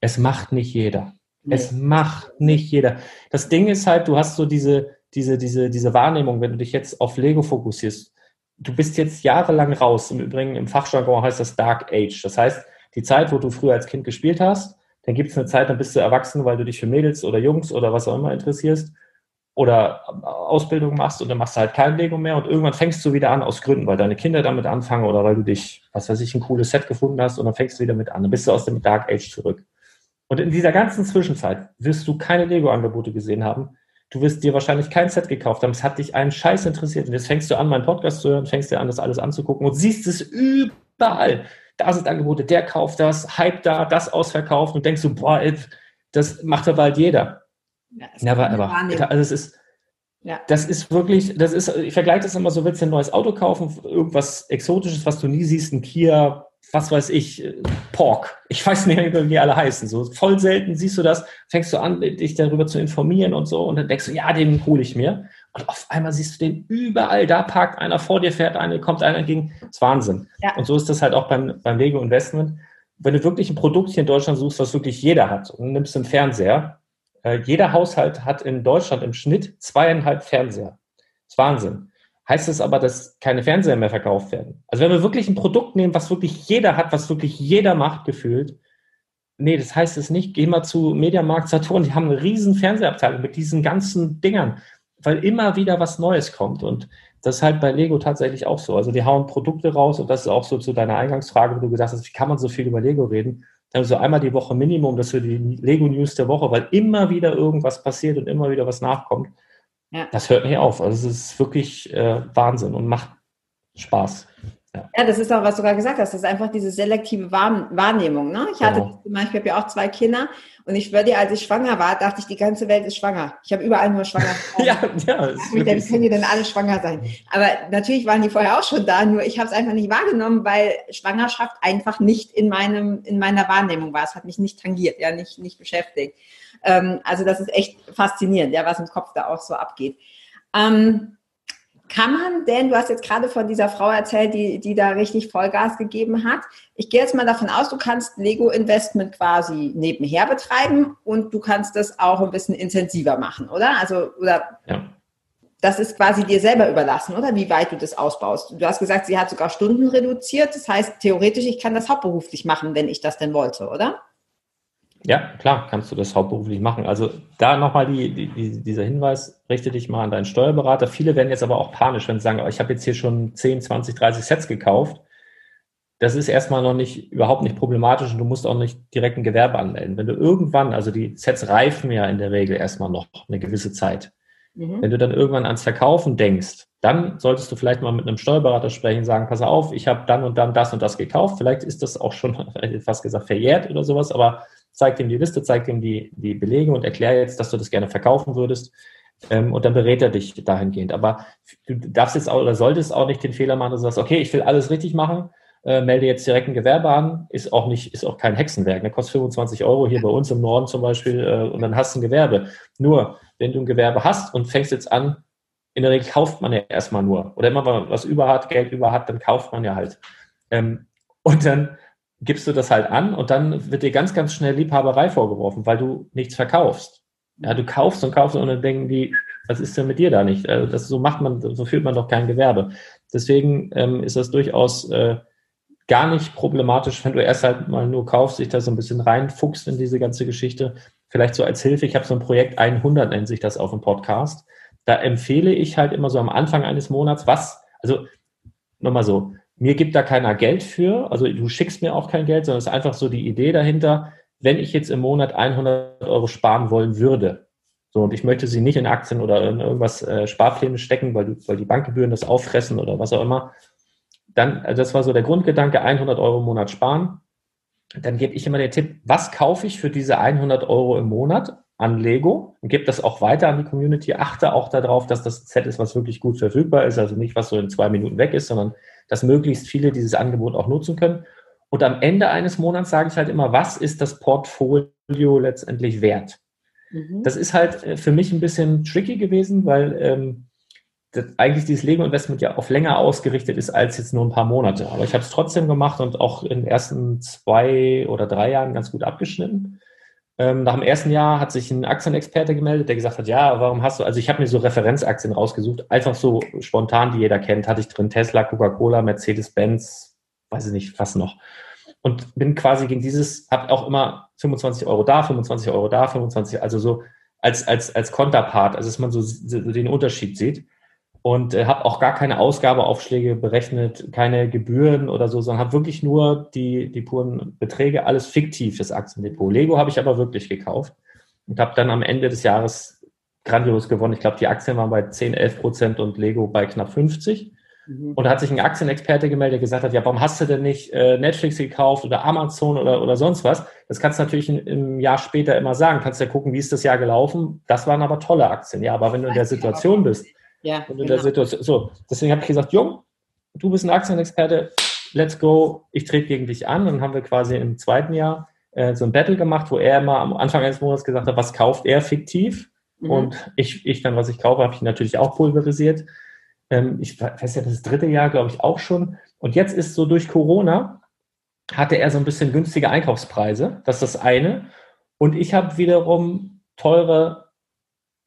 Es macht nicht jeder. Nee. Es macht nicht jeder. Das Ding ist halt, du hast so diese, diese, diese, diese Wahrnehmung, wenn du dich jetzt auf Lego fokussierst. Du bist jetzt jahrelang raus. Im Übrigen im Fachjargon heißt das Dark Age. Das heißt, die Zeit, wo du früher als Kind gespielt hast, dann gibt es eine Zeit, dann bist du erwachsen, weil du dich für Mädels oder Jungs oder was auch immer interessierst oder Ausbildung machst und dann machst du halt kein Lego mehr und irgendwann fängst du wieder an aus Gründen, weil deine Kinder damit anfangen oder weil du dich, was weiß ich, ein cooles Set gefunden hast und dann fängst du wieder mit an. Dann bist du aus dem Dark Age zurück. Und in dieser ganzen Zwischenzeit wirst du keine Lego-Angebote gesehen haben. Du wirst dir wahrscheinlich kein Set gekauft haben. Es hat dich einen Scheiß interessiert. Und jetzt fängst du an, meinen Podcast zu hören, fängst dir an, das alles anzugucken und siehst es überall da sind Angebote, der kauft das, Hype da, das ausverkauft und denkst du, boah, das macht aber halt jeder. Ja, Never ever. Also es ist, ja. das ist wirklich, das ist, ich vergleiche das immer so, willst du ein neues Auto kaufen, irgendwas Exotisches, was du nie siehst, ein Kia, was weiß ich, Pork. Ich weiß nicht, wie die alle heißen. So voll selten siehst du das, fängst du an, dich darüber zu informieren und so, und dann denkst du, ja, den hole ich mir. Und auf einmal siehst du den überall. Da parkt einer vor dir, fährt einer, kommt einer entgegen. Das ist Wahnsinn. Ja. Und so ist das halt auch beim, beim Lego Investment. Wenn du wirklich ein Produkt hier in Deutschland suchst, was wirklich jeder hat, und nimmst einen Fernseher, äh, jeder Haushalt hat in Deutschland im Schnitt zweieinhalb Fernseher. Das ist Wahnsinn. Heißt es aber, dass keine Fernseher mehr verkauft werden? Also wenn wir wirklich ein Produkt nehmen, was wirklich jeder hat, was wirklich jeder macht, gefühlt, Nee, das heißt es nicht. Geh mal zu Mediamarkt Saturn, die haben eine riesen Fernsehabteilung mit diesen ganzen Dingern weil immer wieder was Neues kommt. Und das ist halt bei Lego tatsächlich auch so. Also die hauen Produkte raus und das ist auch so zu deiner Eingangsfrage, wo du gesagt hast, wie kann man so viel über Lego reden? Dann so einmal die Woche Minimum, das für die Lego News der Woche, weil immer wieder irgendwas passiert und immer wieder was nachkommt. Ja. Das hört nicht auf. Also es ist wirklich äh, Wahnsinn und macht Spaß. Ja. ja, das ist auch, was du gerade gesagt hast. Das ist einfach diese selektive Wahrnehmung. Ne? Ich hatte genau. zum Beispiel, ich habe ja auch zwei Kinder und ich dir, als ich schwanger war, dachte ich, die ganze Welt ist schwanger. Ich habe überall nur schwanger. ja, ja. Wie denn, können die denn alle schwanger sein? Aber natürlich waren die vorher auch schon da, nur ich habe es einfach nicht wahrgenommen, weil Schwangerschaft einfach nicht in meinem, in meiner Wahrnehmung war. Es hat mich nicht tangiert, ja, nicht, nicht beschäftigt. Ähm, also das ist echt faszinierend, ja, was im Kopf da auch so abgeht. Ähm, kann man denn, du hast jetzt gerade von dieser Frau erzählt, die, die da richtig Vollgas gegeben hat. Ich gehe jetzt mal davon aus, du kannst Lego-Investment quasi nebenher betreiben und du kannst das auch ein bisschen intensiver machen, oder? Also, oder ja. das ist quasi dir selber überlassen, oder? Wie weit du das ausbaust. Du hast gesagt, sie hat sogar Stunden reduziert. Das heißt, theoretisch, ich kann das hauptberuflich machen, wenn ich das denn wollte, oder? Ja, klar, kannst du das hauptberuflich machen. Also da nochmal die, die, dieser Hinweis, richte dich mal an deinen Steuerberater. Viele werden jetzt aber auch panisch, wenn sie sagen, oh, ich habe jetzt hier schon 10, 20, 30 Sets gekauft. Das ist erstmal noch nicht, überhaupt nicht problematisch und du musst auch nicht direkt ein Gewerbe anmelden. Wenn du irgendwann, also die Sets reifen ja in der Regel erstmal noch eine gewisse Zeit. Mhm. Wenn du dann irgendwann ans Verkaufen denkst, dann solltest du vielleicht mal mit einem Steuerberater sprechen, sagen, pass auf, ich habe dann und dann das und das gekauft. Vielleicht ist das auch schon, fast gesagt, verjährt oder sowas, aber zeigt ihm die Liste, zeigt ihm die, die Belege und erklär jetzt, dass du das gerne verkaufen würdest. Ähm, und dann berät er dich dahingehend. Aber du darfst jetzt auch oder solltest auch nicht den Fehler machen, dass du sagst, okay, ich will alles richtig machen, äh, melde jetzt direkt ein Gewerbe an, ist auch nicht, ist auch kein Hexenwerk, ne? kostet 25 Euro hier bei uns im Norden zum Beispiel äh, und dann hast du ein Gewerbe. Nur, wenn du ein Gewerbe hast und fängst jetzt an, in der Regel kauft man ja erstmal nur. Oder immer, wenn man was über hat, Geld über hat, dann kauft man ja halt. Ähm, und dann gibst du das halt an und dann wird dir ganz, ganz schnell Liebhaberei vorgeworfen, weil du nichts verkaufst. Ja, du kaufst und kaufst und dann denken die, was ist denn mit dir da nicht? Also das, so macht man, so führt man doch kein Gewerbe. Deswegen ähm, ist das durchaus äh, gar nicht problematisch, wenn du erst halt mal nur kaufst, dich da so ein bisschen reinfuchst in diese ganze Geschichte. Vielleicht so als Hilfe, ich habe so ein Projekt 100, nennt sich das auf dem Podcast. Da empfehle ich halt immer so am Anfang eines Monats, was, also nochmal so, mir gibt da keiner Geld für, also du schickst mir auch kein Geld, sondern es ist einfach so die Idee dahinter, wenn ich jetzt im Monat 100 Euro sparen wollen würde, so und ich möchte sie nicht in Aktien oder in irgendwas äh, Sparpläne stecken, weil, weil die Bankgebühren das auffressen oder was auch immer, dann, also das war so der Grundgedanke, 100 Euro im Monat sparen. Dann gebe ich immer den Tipp, was kaufe ich für diese 100 Euro im Monat an Lego und gebe das auch weiter an die Community. Achte auch darauf, dass das Set ist, was wirklich gut verfügbar ist, also nicht, was so in zwei Minuten weg ist, sondern dass möglichst viele dieses Angebot auch nutzen können. Und am Ende eines Monats sage ich halt immer, was ist das Portfolio letztendlich wert? Mhm. Das ist halt äh, für mich ein bisschen tricky gewesen, weil ähm, eigentlich dieses Lego-Investment ja auf länger ausgerichtet ist als jetzt nur ein paar Monate. Aber ich habe es trotzdem gemacht und auch in den ersten zwei oder drei Jahren ganz gut abgeschnitten. Ähm, nach dem ersten Jahr hat sich ein Aktienexperte gemeldet, der gesagt hat, ja, warum hast du, also ich habe mir so Referenzaktien rausgesucht, einfach so spontan, die jeder kennt, hatte ich drin Tesla, Coca-Cola, Mercedes-Benz, weiß ich nicht, was noch. Und bin quasi gegen dieses, habe auch immer 25 Euro da, 25 Euro da, 25, also so als, als, als Konterpart, also dass man so, so den Unterschied sieht und äh, habe auch gar keine Ausgabeaufschläge berechnet, keine Gebühren oder so, sondern habe wirklich nur die, die puren Beträge, alles fiktiv, das Aktiendepot. Lego habe ich aber wirklich gekauft und habe dann am Ende des Jahres grandios gewonnen. Ich glaube, die Aktien waren bei 10, 11 Prozent und Lego bei knapp 50. Mhm. Und da hat sich ein Aktienexperte gemeldet, der gesagt hat, ja, warum hast du denn nicht äh, Netflix gekauft oder Amazon oder, oder sonst was? Das kannst du natürlich im Jahr später immer sagen. Kannst ja gucken, wie ist das Jahr gelaufen. Das waren aber tolle Aktien. Ja, aber wenn du in der Situation bist, ja, und in genau. der Situation. So, deswegen habe ich gesagt, Jung, du bist ein Aktienexperte, let's go, ich trete gegen dich an. Und dann haben wir quasi im zweiten Jahr äh, so ein Battle gemacht, wo er immer am Anfang eines Monats gesagt hat, was kauft er fiktiv? Mhm. Und ich, ich dann, was ich kaufe, habe ich natürlich auch pulverisiert. Ähm, ich weiß ja, das dritte Jahr, glaube ich, auch schon. Und jetzt ist so durch Corona, hatte er so ein bisschen günstige Einkaufspreise. Das ist das eine. Und ich habe wiederum teure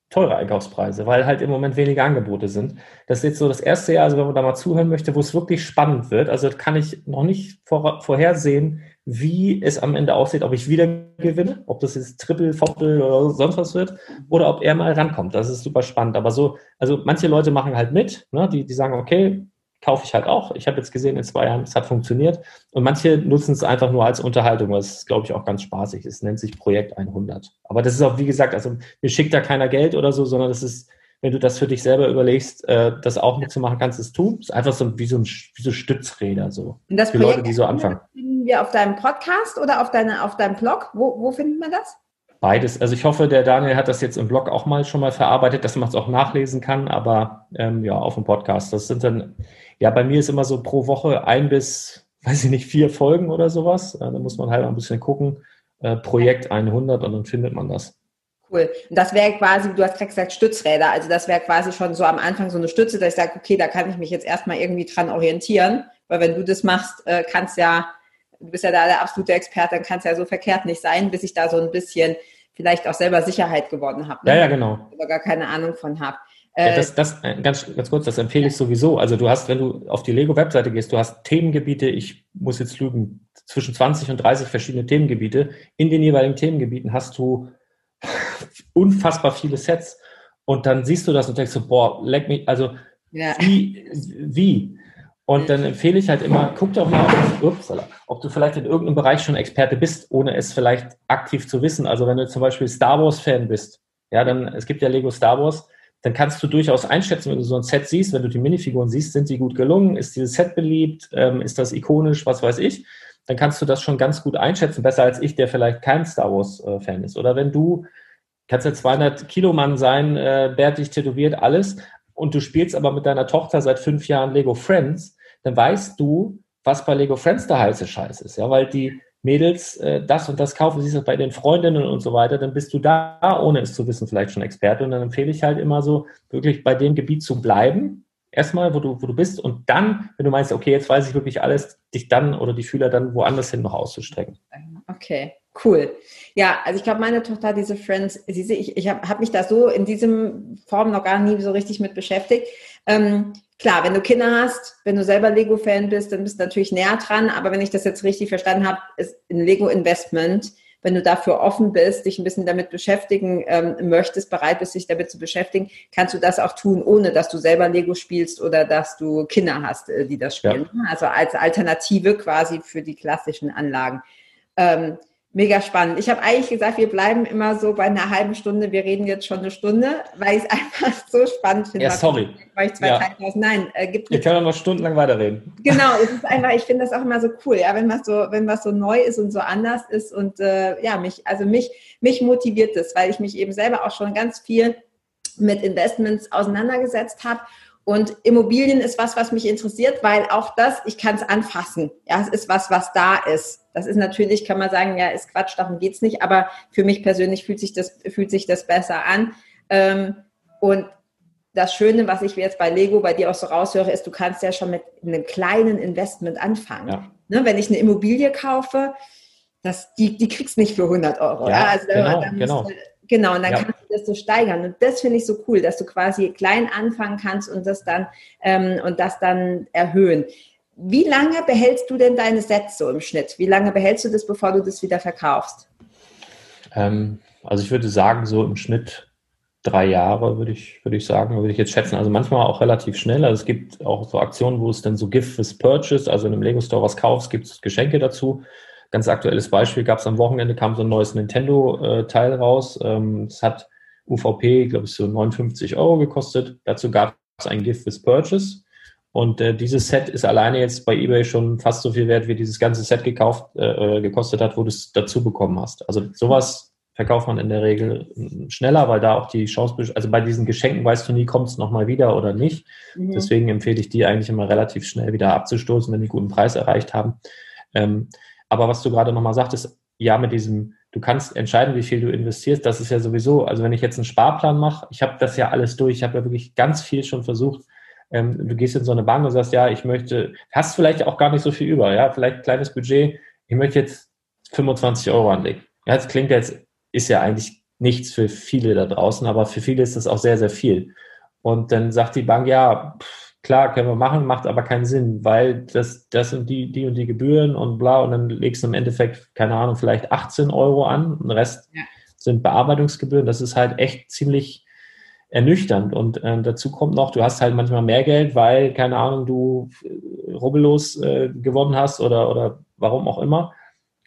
teure Einkaufspreise, weil halt im Moment weniger Angebote sind. Das ist jetzt so das erste Jahr, also wenn man da mal zuhören möchte, wo es wirklich spannend wird. Also kann ich noch nicht vor, vorhersehen, wie es am Ende aussieht, ob ich wieder gewinne, ob das jetzt Triple, Doppel oder sonst was wird, oder ob er mal rankommt. Das ist super spannend. Aber so, also manche Leute machen halt mit, ne? die, die sagen, okay, kaufe ich halt auch. Ich habe jetzt gesehen, in zwei Jahren, es hat funktioniert. Und manche nutzen es einfach nur als Unterhaltung, was, glaube ich, auch ganz spaßig ist. Es nennt sich Projekt 100. Aber das ist auch, wie gesagt, also mir schickt da keiner Geld oder so, sondern das ist, wenn du das für dich selber überlegst, äh, das auch mitzumachen, kannst du es tun. Es ist einfach so wie so, ein, wie so Stützräder so. Und das für Projekt Leute, die so anfangen. Finden wir auf deinem Podcast oder auf, deine, auf deinem Blog? Wo, wo findet man das? Beides. Also ich hoffe, der Daniel hat das jetzt im Blog auch mal schon mal verarbeitet, dass man es auch nachlesen kann, aber ähm, ja, auf dem Podcast. Das sind dann, ja, bei mir ist immer so pro Woche ein bis, weiß ich nicht, vier Folgen oder sowas. Äh, da muss man halt ein bisschen gucken. Äh, Projekt 100 und dann findet man das. Cool. Und das wäre quasi, du hast gerade gesagt, Stützräder. Also das wäre quasi schon so am Anfang so eine Stütze, dass ich sage, okay, da kann ich mich jetzt erstmal irgendwie dran orientieren. Weil wenn du das machst, äh, kannst ja du bist ja da der absolute Experte, dann kann es ja so verkehrt nicht sein, bis ich da so ein bisschen vielleicht auch selber Sicherheit gewonnen habe. Ne? Ja, ja, genau. Oder gar keine Ahnung von habe. Ja, das, das, äh, ganz, ganz kurz, das empfehle ich sowieso. Also du hast, wenn du auf die Lego-Webseite gehst, du hast Themengebiete, ich muss jetzt lügen, zwischen 20 und 30 verschiedene Themengebiete. In den jeweiligen Themengebieten hast du unfassbar viele Sets und dann siehst du das und denkst so, boah, leck mich, also ja. wie, wie? Und dann empfehle ich halt immer, guck doch mal, ups, ob du vielleicht in irgendeinem Bereich schon Experte bist, ohne es vielleicht aktiv zu wissen. Also wenn du zum Beispiel Star Wars-Fan bist, ja, dann, es gibt ja Lego Star Wars, dann kannst du durchaus einschätzen, wenn du so ein Set siehst, wenn du die Minifiguren siehst, sind die gut gelungen, ist dieses Set beliebt, ähm, ist das ikonisch, was weiß ich, dann kannst du das schon ganz gut einschätzen, besser als ich, der vielleicht kein Star Wars-Fan ist. Oder wenn du, kannst ja 200 Kilo Mann sein, äh, bärtig tätowiert, alles, und du spielst aber mit deiner Tochter seit fünf Jahren Lego Friends, dann weißt du, was bei Lego Friends der heiße Scheiß ist, ja, weil die Mädels äh, das und das kaufen, siehst du bei den Freundinnen und so weiter, dann bist du da, ohne es zu wissen, vielleicht schon Experte. Und dann empfehle ich halt immer so, wirklich bei dem Gebiet zu bleiben, erstmal, wo du, wo du bist, und dann, wenn du meinst, okay, jetzt weiß ich wirklich alles, dich dann oder die Schüler dann woanders hin noch auszustrecken. Okay, cool. Ja, also ich glaube, meine Tochter, diese Friends, sie, ich, ich habe hab mich da so in diesem Form noch gar nie so richtig mit beschäftigt. Ähm, klar, wenn du Kinder hast, wenn du selber Lego-Fan bist, dann bist du natürlich näher dran. Aber wenn ich das jetzt richtig verstanden habe, ist ein Lego-Investment, wenn du dafür offen bist, dich ein bisschen damit beschäftigen ähm, möchtest, bereit bist, dich damit zu beschäftigen, kannst du das auch tun, ohne dass du selber Lego spielst oder dass du Kinder hast, äh, die das spielen. Ja. Also als Alternative quasi für die klassischen Anlagen. Ähm, Mega spannend. Ich habe eigentlich gesagt, wir bleiben immer so bei einer halben Stunde. Wir reden jetzt schon eine Stunde, weil ich es einfach so spannend finde. Ja, sorry. Weil ich zwei ja. Nein, äh, gibt Wir können auch noch stundenlang weiterreden. Genau, es ist einfach, ich finde das auch immer so cool, ja, wenn was so, wenn was so neu ist und so anders ist und äh, ja, mich, also mich, mich motiviert das, weil ich mich eben selber auch schon ganz viel mit Investments auseinandergesetzt habe und Immobilien ist was, was mich interessiert, weil auch das, ich kann es anfassen. Ja, es ist was, was da ist. Das ist natürlich, kann man sagen, ja, ist Quatsch, darum geht's nicht, aber für mich persönlich fühlt sich das, fühlt sich das besser an. Ähm, und das Schöne, was ich jetzt bei Lego bei dir auch so raushöre, ist, du kannst ja schon mit einem kleinen Investment anfangen. Ja. Ne, wenn ich eine Immobilie kaufe, das, die, die kriegst nicht für 100 Euro. Ja, ja? Also genau, genau. Genau, und dann ja. kannst das so steigern. Und das finde ich so cool, dass du quasi klein anfangen kannst und das dann, ähm, und das dann erhöhen. Wie lange behältst du denn deine Sets so im Schnitt? Wie lange behältst du das, bevor du das wieder verkaufst? Ähm, also ich würde sagen, so im Schnitt drei Jahre, würde ich, würde ich sagen, würde ich jetzt schätzen. Also manchmal auch relativ schnell. Also es gibt auch so Aktionen, wo es dann so Gift fürs Purchase, also in einem Lego Store was kaufst, gibt es Geschenke dazu. Ganz aktuelles Beispiel gab es am Wochenende, kam so ein neues Nintendo-Teil raus. Ähm, es hat UVP, glaube ich, so 59 Euro gekostet. Dazu gab es ein Gift with Purchase. Und äh, dieses Set ist alleine jetzt bei eBay schon fast so viel wert, wie dieses ganze Set gekauft, äh, äh gekostet hat, wo du es dazu bekommen hast. Also sowas verkauft man in der Regel hm, schneller, weil da auch die Chance, also bei diesen Geschenken weißt du nie, kommt es nochmal wieder oder nicht. Mhm. Deswegen empfehle ich die eigentlich immer relativ schnell wieder abzustoßen, wenn die guten Preis erreicht haben. Ähm, aber was du gerade nochmal sagtest, ja, mit diesem, du kannst entscheiden, wie viel du investierst, das ist ja sowieso, also wenn ich jetzt einen Sparplan mache, ich habe das ja alles durch, ich habe ja wirklich ganz viel schon versucht. Ähm, du gehst in so eine Bank und sagst, ja, ich möchte, hast vielleicht auch gar nicht so viel über, ja, vielleicht kleines Budget, ich möchte jetzt 25 Euro anlegen. Ja, das klingt jetzt, ist ja eigentlich nichts für viele da draußen, aber für viele ist das auch sehr, sehr viel. Und dann sagt die Bank, ja, pff, klar, können wir machen, macht aber keinen Sinn, weil das, das sind die, die und die Gebühren und bla, und dann legst du im Endeffekt, keine Ahnung, vielleicht 18 Euro an, und der Rest ja. sind Bearbeitungsgebühren. Das ist halt echt ziemlich ernüchternd. Und äh, dazu kommt noch, du hast halt manchmal mehr Geld, weil, keine Ahnung, du rubbellos äh, gewonnen hast oder, oder warum auch immer.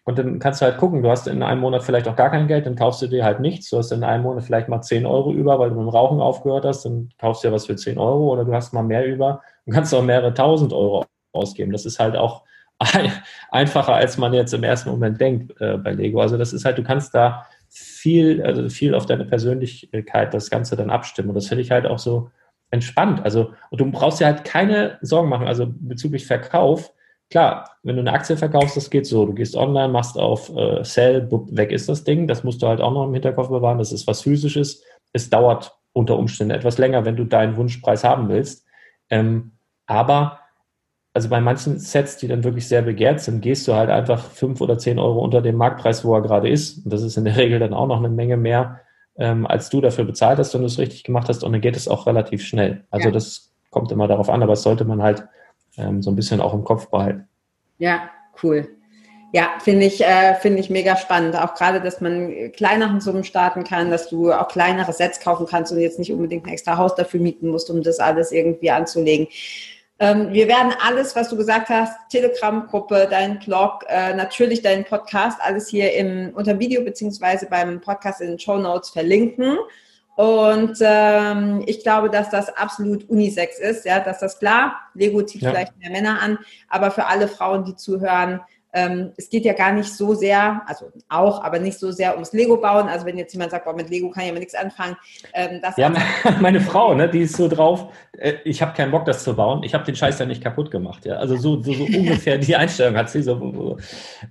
Und dann kannst du halt gucken, du hast in einem Monat vielleicht auch gar kein Geld, dann kaufst du dir halt nichts. Du hast in einem Monat vielleicht mal 10 Euro über, weil du mit dem Rauchen aufgehört hast, dann kaufst du dir was für 10 Euro oder du hast mal mehr über und kannst auch mehrere tausend Euro ausgeben. Das ist halt auch einfacher, als man jetzt im ersten Moment denkt äh, bei Lego. Also das ist halt, du kannst da viel, also viel auf deine Persönlichkeit das Ganze dann abstimmen. Und das finde ich halt auch so entspannt. Also, und du brauchst dir halt keine Sorgen machen, also bezüglich Verkauf Klar, wenn du eine Aktie verkaufst, das geht so. Du gehst online, machst auf äh, Sell, weg ist das Ding. Das musst du halt auch noch im Hinterkopf bewahren. Das ist was Physisches. Es dauert unter Umständen etwas länger, wenn du deinen Wunschpreis haben willst. Ähm, aber also bei manchen Sets, die dann wirklich sehr begehrt sind, gehst du halt einfach fünf oder zehn Euro unter dem Marktpreis, wo er gerade ist. Und das ist in der Regel dann auch noch eine Menge mehr, ähm, als du dafür bezahlt hast, wenn du es richtig gemacht hast. Und dann geht es auch relativ schnell. Also ja. das kommt immer darauf an, aber das sollte man halt ähm, so ein bisschen auch im Kopf behalten. Ja, cool. Ja, finde ich, äh, finde ich mega spannend. Auch gerade, dass man kleineren Summen starten kann, dass du auch kleinere Sets kaufen kannst und jetzt nicht unbedingt ein extra Haus dafür mieten musst, um das alles irgendwie anzulegen. Ähm, wir werden alles, was du gesagt hast, Telegram-Gruppe, dein Blog, äh, natürlich deinen Podcast, alles hier im, unter Video beziehungsweise beim Podcast in den Show Notes verlinken. Und ähm, ich glaube, dass das absolut unisex ist, ja, dass das klar, Lego zieht ja. vielleicht mehr Männer an, aber für alle Frauen, die zuhören, ähm, es geht ja gar nicht so sehr, also auch, aber nicht so sehr ums Lego bauen. Also wenn jetzt jemand sagt, boah, mit Lego kann ich aber nichts anfangen. Ähm, das ja, meine Frau, ne, die ist so drauf, äh, ich habe keinen Bock, das zu bauen. Ich habe den Scheiß ja nicht kaputt gemacht. Ja? Also so, so, so ungefähr die Einstellung hat sie. So,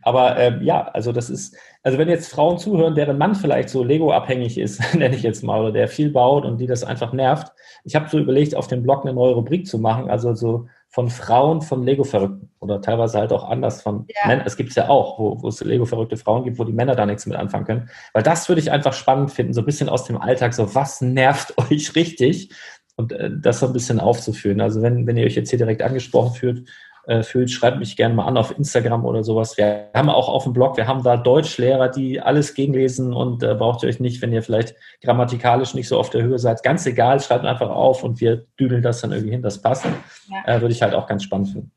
aber äh, ja, also das ist, also wenn jetzt Frauen zuhören, deren Mann vielleicht so Lego-abhängig ist, nenne ich jetzt mal, oder der viel baut und die das einfach nervt. Ich habe so überlegt, auf dem Blog eine neue Rubrik zu machen, also so von Frauen von Lego-Verrückten oder teilweise halt auch anders von ja. Männern. Es gibt es ja auch, wo, wo es Lego-verrückte Frauen gibt, wo die Männer da nichts mit anfangen können. Weil das würde ich einfach spannend finden, so ein bisschen aus dem Alltag, so was nervt euch richtig und äh, das so ein bisschen aufzuführen. Also wenn, wenn ihr euch jetzt hier direkt angesprochen fühlt, äh, fühlt, schreibt mich gerne mal an auf Instagram oder sowas. Wir haben auch auf dem Blog, wir haben da Deutschlehrer, die alles gegenlesen und äh, braucht ihr euch nicht, wenn ihr vielleicht grammatikalisch nicht so auf der Höhe seid. Ganz egal, schreibt einfach auf und wir düdeln das dann irgendwie hin, das passt. Ja. Äh, würde ich halt auch ganz spannend finden.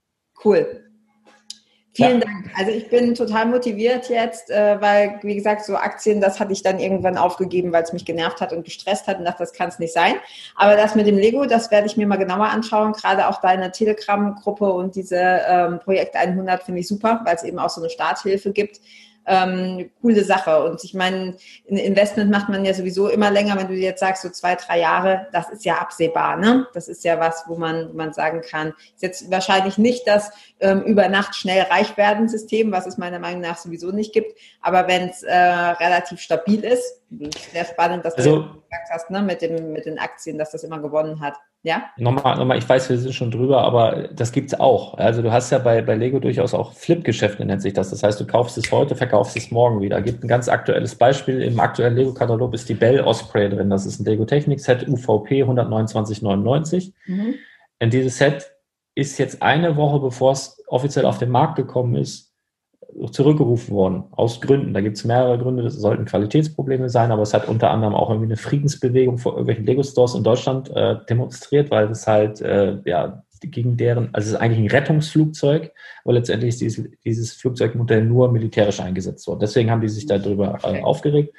Cool. Vielen ja. Dank. Also ich bin total motiviert jetzt, äh, weil, wie gesagt, so Aktien, das hatte ich dann irgendwann aufgegeben, weil es mich genervt hat und gestresst hat und dachte, das kann es nicht sein. Aber das mit dem Lego, das werde ich mir mal genauer anschauen. Gerade auch deine Telegram-Gruppe und diese ähm, Projekt 100 finde ich super, weil es eben auch so eine Starthilfe gibt ähm, coole Sache. Und ich meine, ein Investment macht man ja sowieso immer länger, wenn du jetzt sagst, so zwei, drei Jahre, das ist ja absehbar, ne? Das ist ja was, wo man, wo man sagen kann, ist jetzt wahrscheinlich nicht das ähm, über Nacht schnell reich werden System, was es meiner Meinung nach sowieso nicht gibt. Aber wenn es äh, relativ stabil ist, sehr spannend, dass also, du gesagt hast, ne, mit, dem, mit den Aktien, dass das immer gewonnen hat. Ja? Nochmal, nochmal, ich weiß, wir sind schon drüber, aber das gibt es auch. Also du hast ja bei, bei Lego durchaus auch Flip-Geschäfte, nennt sich das. Das heißt, du kaufst es heute, verkaufst es morgen wieder. Gibt ein ganz aktuelles Beispiel. Im aktuellen Lego-Katalog ist die Bell Osprey drin. Das ist ein Lego-Technik-Set UVP 129,99. Mhm. Und dieses Set ist jetzt eine Woche, bevor es offiziell auf den Markt gekommen ist, zurückgerufen worden, aus Gründen. Da gibt es mehrere Gründe, das sollten Qualitätsprobleme sein, aber es hat unter anderem auch irgendwie eine Friedensbewegung vor irgendwelchen Lego-Stores in Deutschland äh, demonstriert, weil es halt, äh, ja, gegen deren, also es ist eigentlich ein Rettungsflugzeug, aber letztendlich ist dieses, dieses Flugzeugmodell nur militärisch eingesetzt worden. Deswegen haben die sich darüber äh, aufgeregt.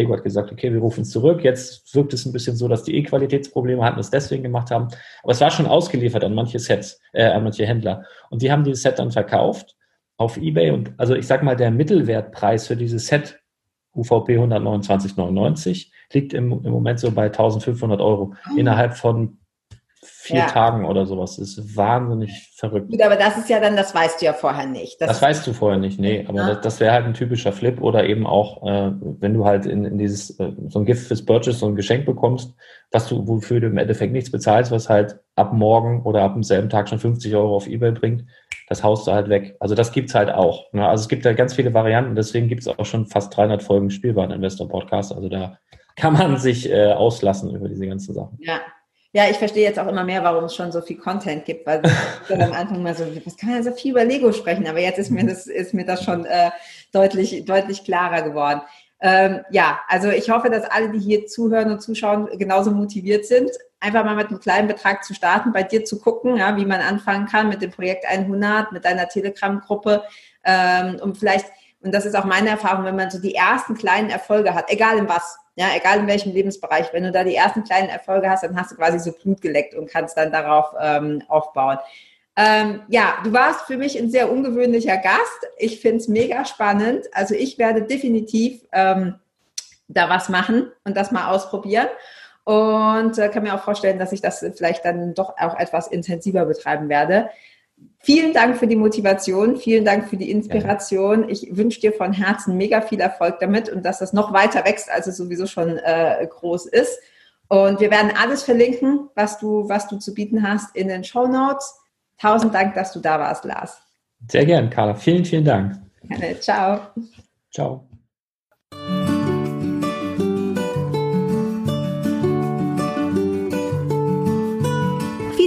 Lego hat gesagt, okay, wir rufen es zurück. Jetzt wirkt es ein bisschen so, dass die E-Qualitätsprobleme hatten, es deswegen gemacht haben. Aber es war schon ausgeliefert an manche Sets, äh, an manche Händler. Und die haben dieses Set dann verkauft auf eBay und also ich sag mal, der Mittelwertpreis für dieses Set UVP 129,99 liegt im, im Moment so bei 1500 Euro oh. innerhalb von vier ja. Tagen oder sowas. Das ist wahnsinnig verrückt. Gut, aber das ist ja dann, das weißt du ja vorher nicht. Das, das weißt du vorher nicht, nee. Aber ja. das, das wäre halt ein typischer Flip oder eben auch, äh, wenn du halt in, in dieses, äh, so ein Gift fürs Purchase, so ein Geschenk bekommst, was du, wofür du im Endeffekt nichts bezahlst, was halt ab morgen oder ab demselben Tag schon 50 Euro auf Ebay bringt, das haust du halt weg. Also das gibt's halt auch. Ne? Also es gibt da ganz viele Varianten, deswegen gibt's auch schon fast 300 Folgen Spielbaren Investor Podcast. Also da kann man sich äh, auslassen über diese ganzen Sachen. Ja. Ja, ich verstehe jetzt auch immer mehr, warum es schon so viel Content gibt, weil ich am Anfang mal so, was kann man ja so viel über Lego sprechen, aber jetzt ist mir das, ist mir das schon äh, deutlich, deutlich klarer geworden. Ähm, ja, also ich hoffe, dass alle, die hier zuhören und zuschauen, genauso motiviert sind, einfach mal mit einem kleinen Betrag zu starten, bei dir zu gucken, ja, wie man anfangen kann mit dem Projekt 100, mit deiner Telegram-Gruppe, ähm, um vielleicht, und das ist auch meine Erfahrung, wenn man so die ersten kleinen Erfolge hat, egal in was, ja, egal in welchem Lebensbereich, wenn du da die ersten kleinen Erfolge hast, dann hast du quasi so Blut geleckt und kannst dann darauf ähm, aufbauen. Ähm, ja, du warst für mich ein sehr ungewöhnlicher Gast. Ich finde es mega spannend. Also ich werde definitiv ähm, da was machen und das mal ausprobieren. Und äh, kann mir auch vorstellen, dass ich das vielleicht dann doch auch etwas intensiver betreiben werde. Vielen Dank für die Motivation, vielen Dank für die Inspiration. Ich wünsche dir von Herzen mega viel Erfolg damit und dass das noch weiter wächst, als es sowieso schon äh, groß ist. Und wir werden alles verlinken, was du, was du zu bieten hast in den Show Notes. Tausend Dank, dass du da warst, Lars. Sehr gern, Carla. Vielen, vielen Dank. Gerne. Ciao. Ciao.